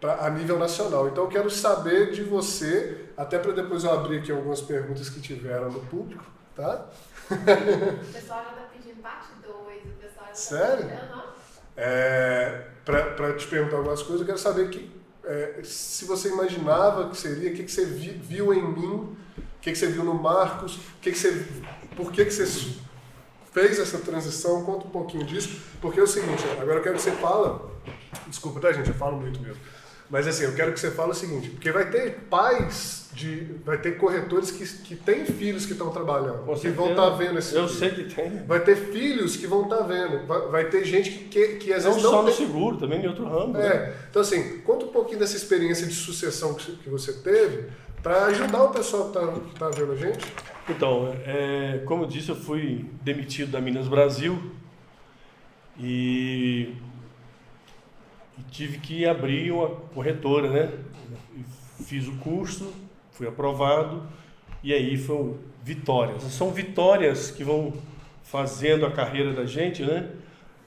pra, a nível nacional. Então eu quero saber de você, até para depois eu abrir aqui algumas perguntas que tiveram no público, tá? O pessoal já está pedindo parte 2, o pessoal já tá Sério? Pedindo, é, para te perguntar algumas coisas, eu quero saber que, é, se você imaginava que seria, o que, que você vi, viu em mim, o que, que você viu no Marcos, que, que você, por que, que você fez essa transição, conta um pouquinho disso, porque é o seguinte, agora eu quero que você fala, desculpa, tá gente, eu falo muito mesmo, mas assim, eu quero que você fale o seguinte, porque vai ter pais de. Vai ter corretores que, que têm filhos que estão trabalhando, que vão estar tá vendo esse. Eu sei que tem. Vai ter filhos que vão estar tá vendo. Vai, vai, ter gente que, que, que às não vezes não. Só no seguro, também em outro ramo. É. Né? Então, assim, conta um pouquinho dessa experiência de sucessão que, que você teve para ajudar o pessoal que está tá vendo a gente. Então, é, como eu disse, eu fui demitido da Minas Brasil e e tive que abrir uma corretora, né? Fiz o curso, fui aprovado e aí foram vitórias. São vitórias que vão fazendo a carreira da gente, né?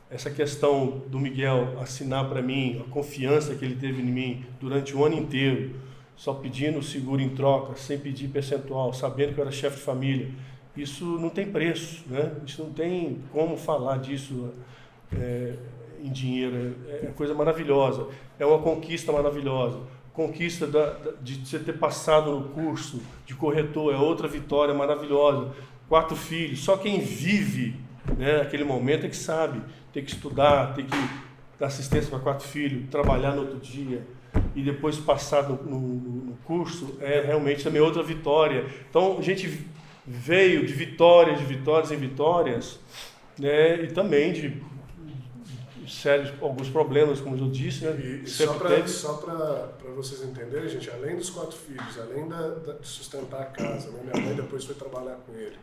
Essa questão do Miguel assinar para mim, a confiança que ele teve em mim durante o ano inteiro, só pedindo seguro em troca, sem pedir percentual, sabendo que eu era chefe de família, isso não tem preço, né? Isso não tem como falar disso. É, em dinheiro, é, é coisa maravilhosa, é uma conquista maravilhosa. Conquista da, de você ter passado no curso de corretor é outra vitória maravilhosa. Quatro filhos, só quem vive né, aquele momento é que sabe, tem que estudar, tem que dar assistência para quatro filhos, trabalhar no outro dia e depois passar no, no, no curso é realmente também outra vitória. Então a gente veio de vitórias, de vitórias em vitórias, né, e também de sérios, alguns problemas, como eu disse, né? E só para vocês entenderem, gente, além dos quatro filhos, além da, da, de sustentar a casa, né? minha mãe depois foi trabalhar com ele,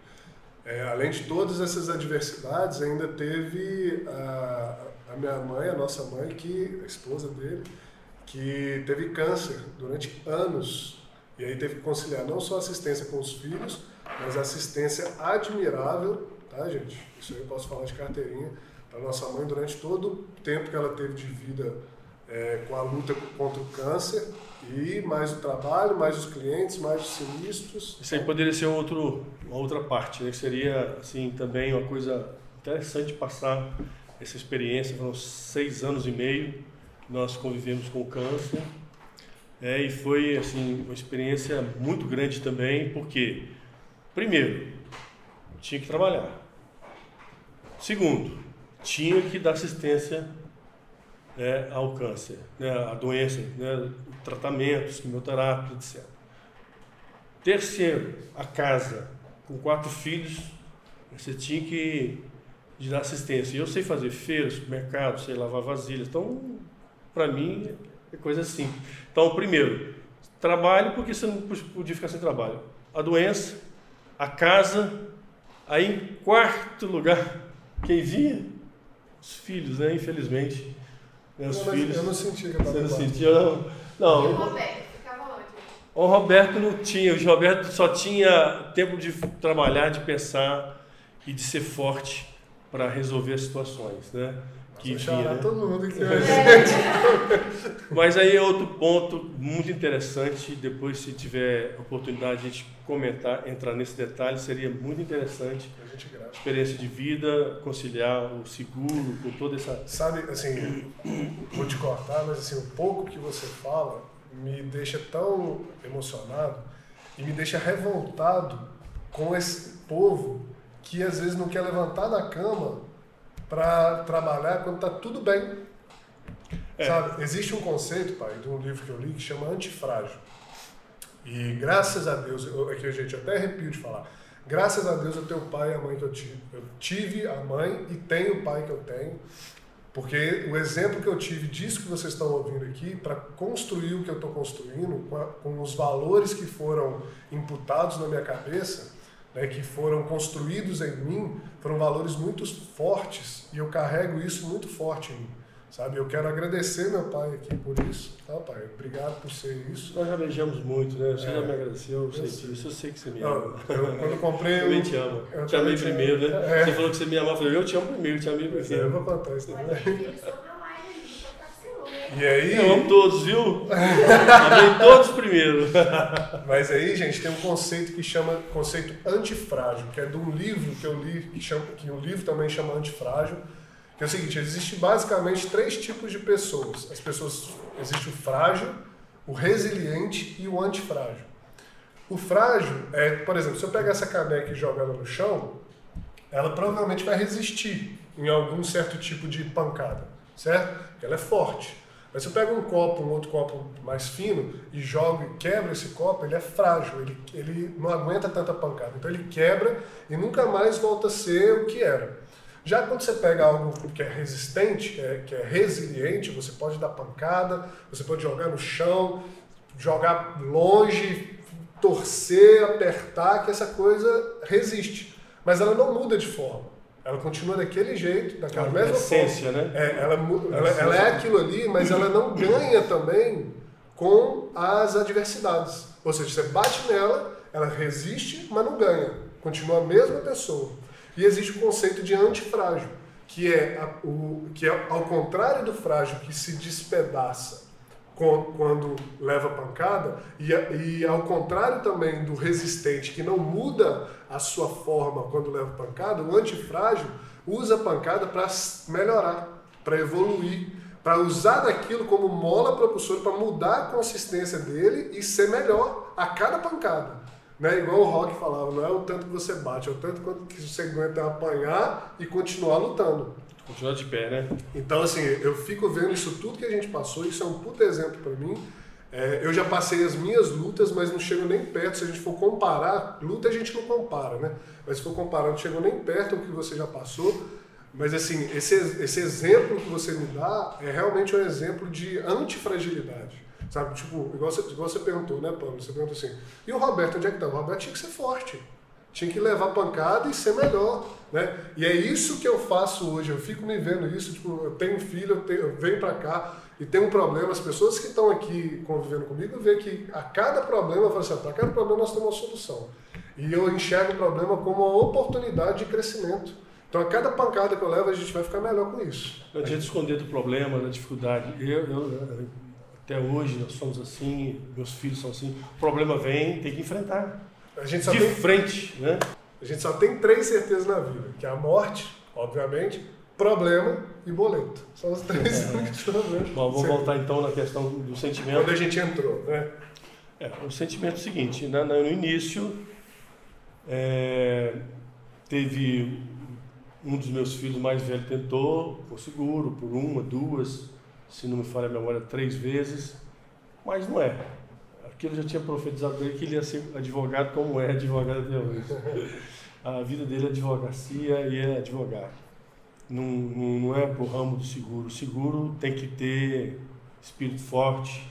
é, além de todas essas adversidades, ainda teve a, a minha mãe, a nossa mãe, que, a esposa dele, que teve câncer durante anos. E aí teve que conciliar não só assistência com os filhos, mas assistência admirável, tá, gente? Isso aí eu posso falar de carteirinha a nossa mãe durante todo o tempo que ela teve de vida é, com a luta contra o câncer e mais o trabalho, mais os clientes, mais os sinistros. Isso aí poderia ser outro, uma outra parte, né? seria assim também uma coisa interessante passar essa experiência. Foram seis anos e meio que nós convivemos com o câncer. É, e foi assim uma experiência muito grande também, porque primeiro tinha que trabalhar. Segundo, tinha que dar assistência né, ao câncer, né, à doença, né, tratamentos, quimioterapia, etc. Terceiro, a casa. Com quatro filhos, você tinha que dar assistência. Eu sei fazer feiras, supermercado, sei lavar vasilhas. Então, para mim, é coisa assim. Então, primeiro, trabalho porque você não podia ficar sem trabalho. A doença, a casa, aí em quarto lugar, quem vinha? Os filhos, né? Infelizmente. Né? Os não, filhos. Eu não senti que Você não sentiu, não? Não. E o Roberto ficava onde? O Roberto não tinha. O Roberto só tinha tempo de trabalhar, de pensar e de ser forte para resolver as situações, né? Que né? todo mundo aqui. [LAUGHS] Mas aí é outro ponto muito interessante, depois se tiver oportunidade de a gente comentar, entrar nesse detalhe, seria muito interessante. A gente grava. Experiência de vida, conciliar o seguro com toda essa... Sabe, assim, vou te cortar, mas assim, o pouco que você fala me deixa tão emocionado e me deixa revoltado com esse povo que às vezes não quer levantar da cama para trabalhar quando está tudo bem. É. Sabe? Existe um conceito, pai, de um livro que eu li que chama antifrágil. E graças a Deus, eu, aqui, gente, até arrepio de falar. Graças a Deus eu tenho o pai e a mãe que eu tive. Eu tive a mãe e tenho o pai que eu tenho. Porque o exemplo que eu tive disso que vocês estão ouvindo aqui, para construir o que eu estou construindo, com, a, com, os valores que foram imputados na minha cabeça, né, que foram construídos em mim, foram valores muito fortes e eu carrego isso muito forte em mim. Sabe, eu quero agradecer meu pai aqui por isso, tá, pai? Obrigado por ser isso. Nós já beijamos muito, né? Você é, já me agradeceu, eu sei disso, eu sei que você me ama. Eu, eu, quando eu comprei... [LAUGHS] eu, eu te amo. Eu te amei primeiro, né? É. Você falou que você me amava, eu falei, eu te amo primeiro, te amei primeiro. Eu vou contar isso também. E aí. Eu amo todos, viu? Amei todos primeiro. [LAUGHS] Mas aí, gente, tem um conceito que chama conceito antifrágil, que é de um livro que eu li, que, chama, que o livro também chama antifrágil, que é o seguinte: existe basicamente três tipos de pessoas. As pessoas. Existe o frágil, o resiliente e o antifrágil. O frágil é, por exemplo, se eu pegar essa caneca e jogar ela no chão, ela provavelmente vai resistir em algum certo tipo de pancada, certo? Porque ela é forte. Mas se eu pego um copo, um outro copo mais fino e jogo e quebro esse copo, ele é frágil, ele, ele não aguenta tanta pancada. Então ele quebra e nunca mais volta a ser o que era. Já quando você pega algo que é resistente, que é, que é resiliente, você pode dar pancada, você pode jogar no chão, jogar longe, torcer, apertar, que essa coisa resiste. Mas ela não muda de forma. Ela continua daquele jeito, daquela mesma essência, forma. né? É, ela, ela, ela, é aquilo ali, mas ela não ganha também com as adversidades. Ou seja, você bate nela, ela resiste, mas não ganha. Continua a mesma pessoa. E existe o conceito de antifrágil, que é, a, o, que é ao contrário do frágil que se despedaça quando leva pancada, e, e ao contrário também do resistente, que não muda a sua forma quando leva pancada, o antifrágil usa a pancada para melhorar, para evoluir, para usar daquilo como mola propulsora para mudar a consistência dele e ser melhor a cada pancada. Né? Igual o Rock falava, não é o tanto que você bate, é o tanto que você aguenta apanhar e continuar lutando. Continuar de pé, né? Então, assim, eu fico vendo isso tudo que a gente passou, isso é um puta exemplo para mim. É, eu já passei as minhas lutas, mas não chego nem perto. Se a gente for comparar, luta a gente não compara, né? Mas se for comparar, não chego nem perto do que você já passou. Mas, assim, esse, esse exemplo que você me dá é realmente um exemplo de antifragilidade. Sabe? Tipo, igual você, igual você perguntou, né, Paulo? Você perguntou assim: e o Roberto, onde é que tá? O Roberto tinha que ser forte tinha que levar pancada e ser melhor, né? E é isso que eu faço hoje. Eu fico me vendo isso, tipo, eu tenho filho, eu, tenho, eu venho para cá e tem um problema. As pessoas que estão aqui convivendo comigo veem que a cada problema, eu falo assim, para cada problema nós temos uma solução. E eu enxergo o problema como uma oportunidade de crescimento. Então, a cada pancada que eu levo, a gente vai ficar melhor com isso. Não adianta esconder do problema, da dificuldade. Eu, eu, até hoje, nós somos assim, meus filhos são assim. O problema vem, tem que enfrentar. A gente só de tem, frente, né? A gente só tem três certezas na vida, que é a morte, obviamente, problema e boleto. São os três únicos problemas. Bom, vou voltar então na questão do sentimento. Quando a gente entrou, né? É, o sentimento é o seguinte, né? no início é, teve um dos meus filhos mais velhos tentou, por seguro, por uma, duas, se não me falha a memória, três vezes, mas não é aquilo já tinha profetizado ele que ele ia ser advogado como é advogado até hoje. [LAUGHS] A vida dele é advocacia e é advogado. Não, não, não é pro ramo do seguro. O seguro tem que ter espírito forte,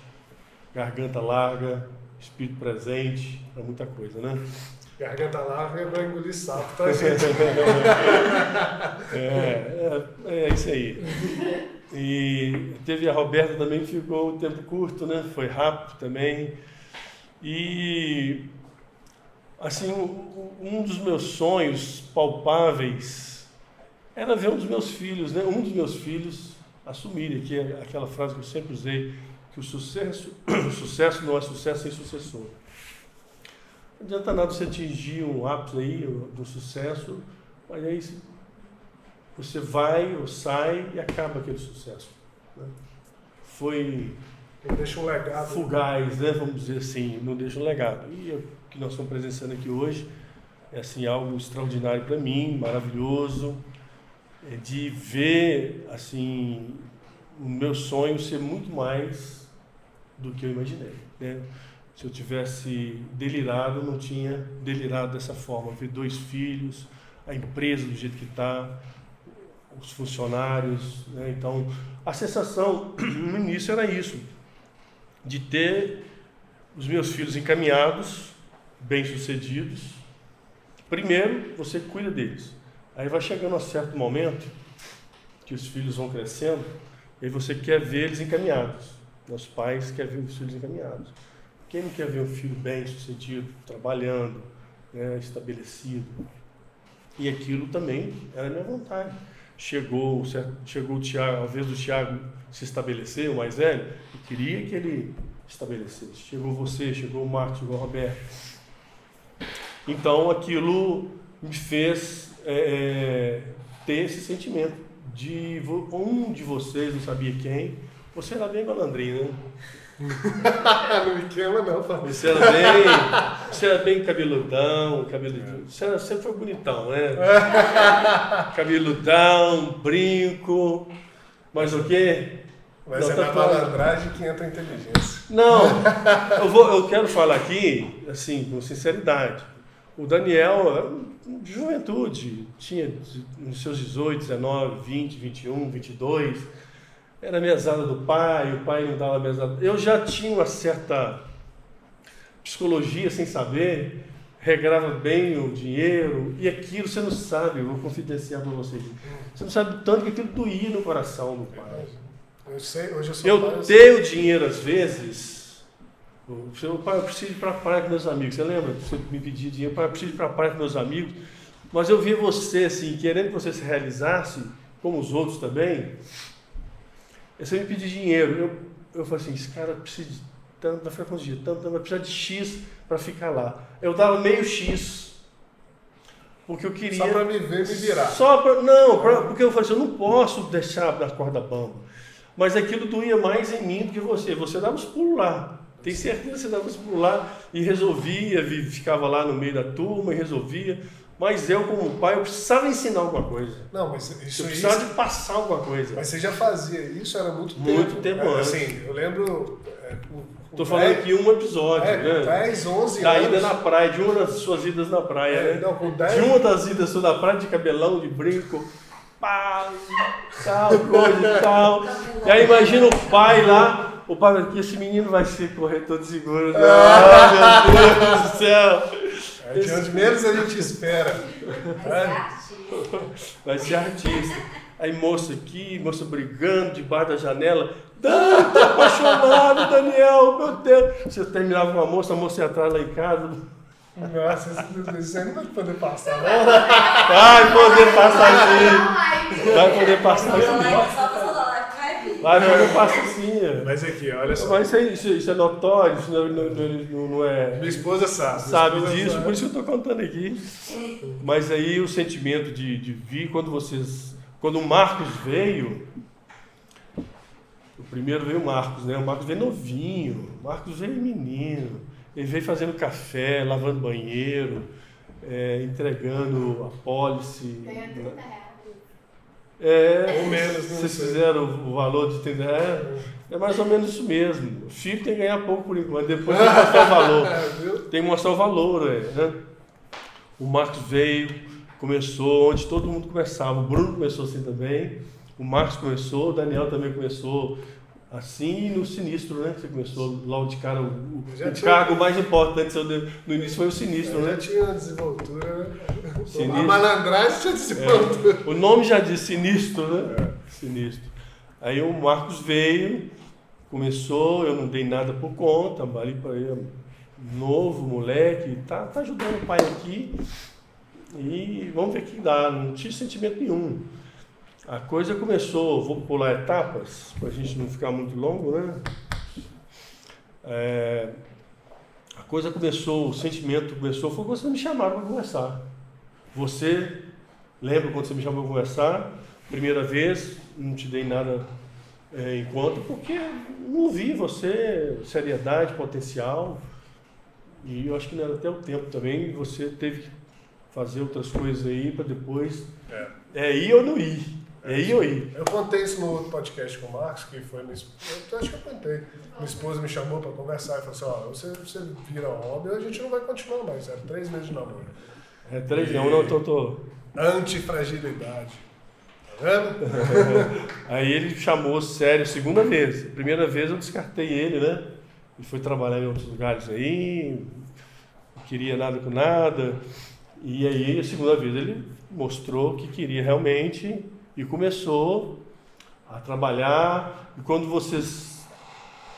garganta larga, espírito presente, para muita coisa, né? Garganta larga é para engolir sapo, tá, [LAUGHS] gente? é, é, é isso aí. E teve a Roberta também que ficou o tempo curto, né? Foi rápido também. E assim, um dos meus sonhos palpáveis era ver um dos meus filhos, né, um dos meus filhos assumirem, que é aquela frase que eu sempre usei, que o sucesso, [COUGHS] o sucesso não é sucesso sem sucessor. Não adianta nada você atingir um ápice aí do sucesso, mas aí você vai ou sai e acaba aquele sucesso. Né? Foi não deixa um legado. Fugaz, né? Vamos dizer assim, não deixa um legado. E o que nós estamos presenciando aqui hoje é assim, algo extraordinário para mim, maravilhoso, é de ver assim, o meu sonho ser muito mais do que eu imaginei. Né? Se eu tivesse delirado, eu não tinha delirado dessa forma. Ver dois filhos, a empresa do jeito que está, os funcionários. Né? Então, a sensação [CLEARS THROAT] no início era isso, de ter os meus filhos encaminhados, bem-sucedidos. Primeiro, você cuida deles. Aí vai chegando a certo momento que os filhos vão crescendo, e você quer ver eles encaminhados. Os pais querem ver os filhos encaminhados. Quem não quer ver um filho bem-sucedido, trabalhando, né, estabelecido? E aquilo também era minha vontade. Chegou, chegou o Tiago, a vez do Tiago se estabelecer, o mais velho, eu queria que ele estabelecesse. Chegou você, chegou o Marcos, chegou o Roberto. Então aquilo me fez é, é ter esse sentimento de um de vocês, não sabia quem, você era bem malandrinho, né? Não me queima não, Você era bem, você era bem cabeludão, cabeludão. Você era, sempre foi bonitão, né? [LAUGHS] cabeludão, brinco, mas o quê? Mas não, é tá na malandragem que entra a inteligência. Não, eu, vou, eu quero falar aqui, assim, com sinceridade. O Daniel, de juventude, tinha nos seus 18, 19, 20, 21, 22 era mesada do pai, o pai não dava mesada. Eu já tinha uma certa psicologia sem saber, regrava bem o dinheiro, e aquilo você não sabe, eu vou confidenciar para vocês. Você não sabe tanto que aquilo doía no coração do pai. Eu sei, hoje eu sou Eu pai, tenho eu dinheiro às vezes. O pai, eu preciso ir para a praia com meus amigos. Você lembra? Você me pedia dinheiro, pai, eu preciso ir para a praia com meus amigos. Mas eu vi você assim, querendo que você se realizasse, como os outros também, você me pedir dinheiro. Eu, eu falei assim, esse cara precisa de tanto, vai ficar com dia, tanto, vai precisar de X para ficar lá. Eu dava meio X. Porque eu queria. Só para me ver me virar. Só. Não, pra, porque eu falei assim, eu não posso deixar da corda bamba. Mas aquilo doía mais em mim do que você. Você dava os pulos lá. Tem certeza que você dava os pulos lá e resolvia, ficava lá no meio da turma e resolvia. Mas eu, como pai, eu precisava ensinar alguma coisa. Não, mas isso Eu precisava isso... de passar alguma coisa. Mas você já fazia isso, era muito tempo. Muito tempo é, antes. Assim, eu lembro... É, Estou falando aqui um episódio, é, né? 10, 11 da anos. ida na praia, de uma das suas idas na praia, é, né? Não, com 10... De uma das idas suas na praia, de cabelão, de brinco, pá, tal, coisa e tal. E aí imagina o pai lá, o pai aqui, esse menino vai ser corretor de seguro. [LAUGHS] Ah, meu Deus do céu! É de onde menos a gente espera. Vai ser artista. Aí moça aqui, moça brigando debaixo da janela. Dani, tô apaixonado, Daniel, meu Deus. Você terminava com a moça, a moça ia atrás lá em casa. Nossa, isso aí não vai poder passar, não. Vai poder passar sim. Vai poder passar sim. Vai fazer passinha. Mas aqui, olha só. Mas isso, é, isso, isso é notório, isso não, não, não, não, é. Minha esposa sabe. Sabe esposa disso, sabe. por isso que eu estou contando aqui. Mas aí o sentimento de, de vir, quando vocês. Quando o Marcos veio. O primeiro veio o Marcos, né? O Marcos veio novinho. O Marcos veio menino. Ele veio fazendo café, lavando banheiro, é, entregando a pólice. Ganhando 30 reais. É, Ou menos, né? Vocês fizeram o valor de 30 reais? É mais ou menos isso mesmo. O filho tem que ganhar pouco por enquanto, depois tem que mostrar o valor. [LAUGHS] Tem que mostrar o valor, né? O Marcos veio, começou onde todo mundo começava. O Bruno começou assim também. O Marcos começou, o Daniel também começou assim no sinistro, né? Você começou logo de cara. O, o tinha... cargo mais importante no início foi o sinistro, eu né? Já tinha uma desenvoltura, né? Sinistro. A malandragem tinha desenvoltura. É. O nome já diz sinistro, né? É. Sinistro. Aí o Marcos veio, começou, eu não dei nada por conta, ali para ele, novo, moleque, tá, tá ajudando o pai aqui. E vamos ver o que dá. Não tinha sentimento nenhum. A coisa começou, vou pular etapas, para a gente não ficar muito longo, né? É, a coisa começou, o sentimento começou, foi quando vocês me chamaram para conversar. Você, lembra quando você me chamou para conversar? Primeira vez, não te dei nada é, em conta, porque não vi você, seriedade, potencial, e eu acho que não era até o tempo também, você teve que fazer outras coisas aí para depois. É. É ir ou não ir. É ir ou ir. Eu contei isso no outro podcast com o Marcos, que foi minha. Eu acho que eu contei. Minha esposa me chamou para conversar e falou assim: ó, você, você vira homem, a gente não vai continuar mais. Era três meses de namoro. É três não, não, tô, tô. Antifragilidade. Tá vendo? [LAUGHS] Aí ele chamou sério segunda vez. Primeira vez eu descartei ele, né? Ele foi trabalhar em outros lugares aí, não queria nada com nada. E aí, a segunda vez, ele mostrou que queria realmente e começou a trabalhar. E quando vocês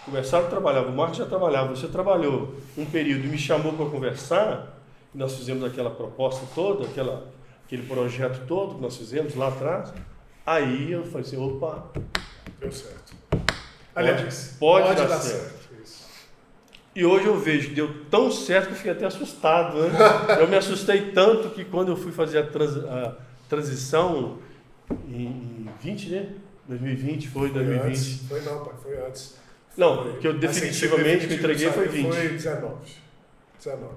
começaram a trabalhar, o Marcos já trabalhava, você trabalhou um período e me chamou para conversar, e nós fizemos aquela proposta toda, aquela, aquele projeto todo que nós fizemos lá atrás. Aí eu falei assim: opa, Deu certo. Aliás, pode dar certo. Isso. E hoje eu vejo que deu tão certo que eu fiquei até assustado, né? [LAUGHS] Eu me assustei tanto que quando eu fui fazer a, trans- a transição em 20, né? 2020, foi Foi 2020. antes. Foi não, pai, foi antes. Não, que eu Assim, definitivamente que eu entreguei foi 20. Foi 19. 19.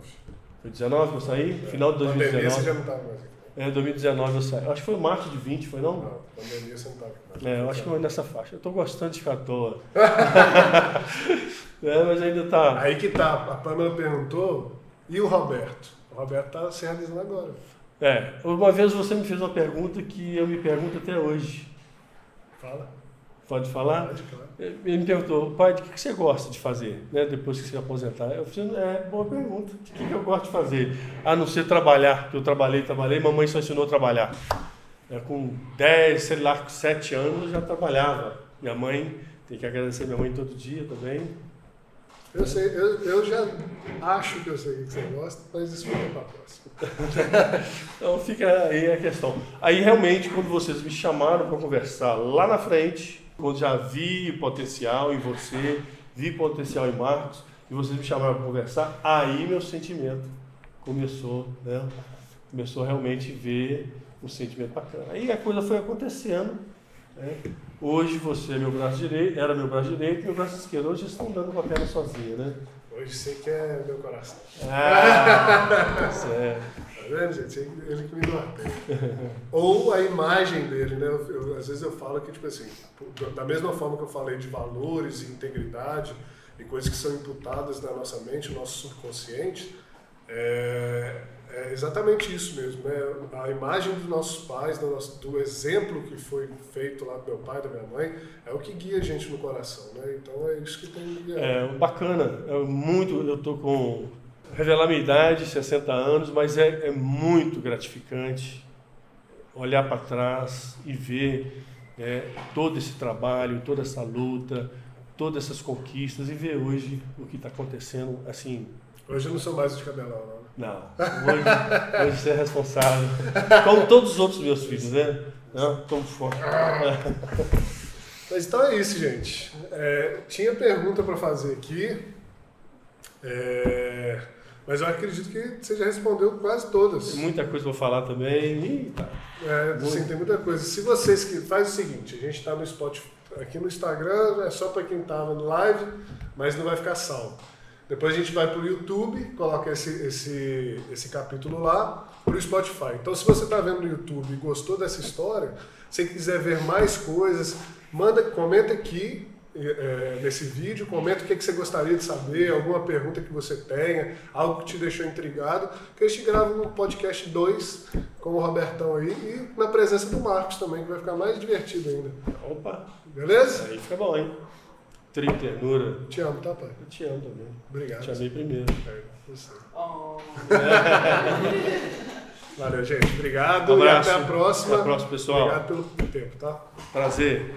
Foi 19 que eu saí? Final de Pandemia você 2019. já não estava mais aqui. É, 2019 eu saí. Acho que foi março de 20, foi não? Não, pandemia você não estava aqui mais. É, eu acho que foi nessa faixa. Eu tô gostando de ficar à toa. [LAUGHS] é, mas ainda tá. Aí que tá, a Pamela perguntou, e o Roberto? O Roberto tá se realizando agora. É, uma vez você me fez uma pergunta que eu me pergunto até hoje. Fala. Pode falar? Pode, claro. Ele me perguntou, pai, de que que você gosta de fazer, né, depois que se aposentar? Eu falei, é, boa pergunta, de que, que eu gosto de fazer? A não ser trabalhar, porque eu trabalhei, trabalhei, mamãe só ensinou a trabalhar. É, com 10, sei lá, com 7 anos eu já trabalhava. Minha mãe, tem que agradecer minha mãe todo dia também. Eu sei, eu, eu já acho que eu sei o que você gosta, mas isso fica pra próxima. [LAUGHS] Então fica aí a questão. Aí realmente, quando vocês me chamaram para conversar lá na frente, quando já vi potencial em você, vi potencial em Marcos, e vocês me chamaram para conversar, aí meu sentimento começou, né? Começou realmente a ver um sentimento bacana. Aí a coisa foi acontecendo. né? Hoje você é meu braço direito, era meu braço direito e meu braço esquerdo. Hoje estão dando com a perna sozinha, né? Hoje você que é meu coração. Ah, [LAUGHS] certo. Vendo, gente? Ele que me norteia. Ou a imagem dele, né? Eu, eu- às vezes eu falo que, tipo assim, da mesma forma que eu falei de valores e integridade e coisas que são imputadas na nossa mente, no nosso subconsciente, é, é exatamente isso mesmo, né? A imagem dos nossos pais, do, nosso, do exemplo que foi feito lá do meu pai, da minha mãe, é o que guia a gente no coração, né? Então é isso que tem que. É, bacana, é muito, eu tô com, revelar minha idade, 60 anos, mas é, é muito gratificante olhar para trás e ver é, todo esse trabalho, toda essa luta, todas essas conquistas e ver hoje o que está acontecendo, assim, Hoje eu não sou mais de cabelão, não. não, hoje, hoje você é responsável, como todos os outros meus filhos, né? Não, Tomo forte. [LAUGHS] Mas então é isso, gente. É, tinha pergunta para fazer aqui, é, mas eu acredito que você já respondeu quase todas. Tem muita coisa para falar também, e tá. É, sim, tem muita coisa. Se vocês que faz o seguinte, a gente está no Spotify, aqui no Instagram é só para quem estava no live, mas não vai ficar salvo. Depois a gente vai para o YouTube, coloca esse, esse, esse capítulo lá, para o Spotify. Então, se você está vendo no YouTube e gostou dessa história, se quiser ver mais coisas, manda, comenta aqui é, nesse vídeo, comenta o que, que você gostaria de saber, alguma pergunta que você tenha, algo que te deixou intrigado, que a gente grava um podcast 2 com o Robertão aí e na presença do Marcos também, que vai ficar mais divertido ainda. Opa, Beleza? aí fica bom, hein? Tri ternura. Te amo, tá, pai? Eu te amo também. Obrigado. Te amei primeiro. É, você. Oh. [LAUGHS] Valeu, gente. Obrigado Um e até a próxima. Até a próxima, pessoal. Obrigado pelo tempo, tá? Prazer.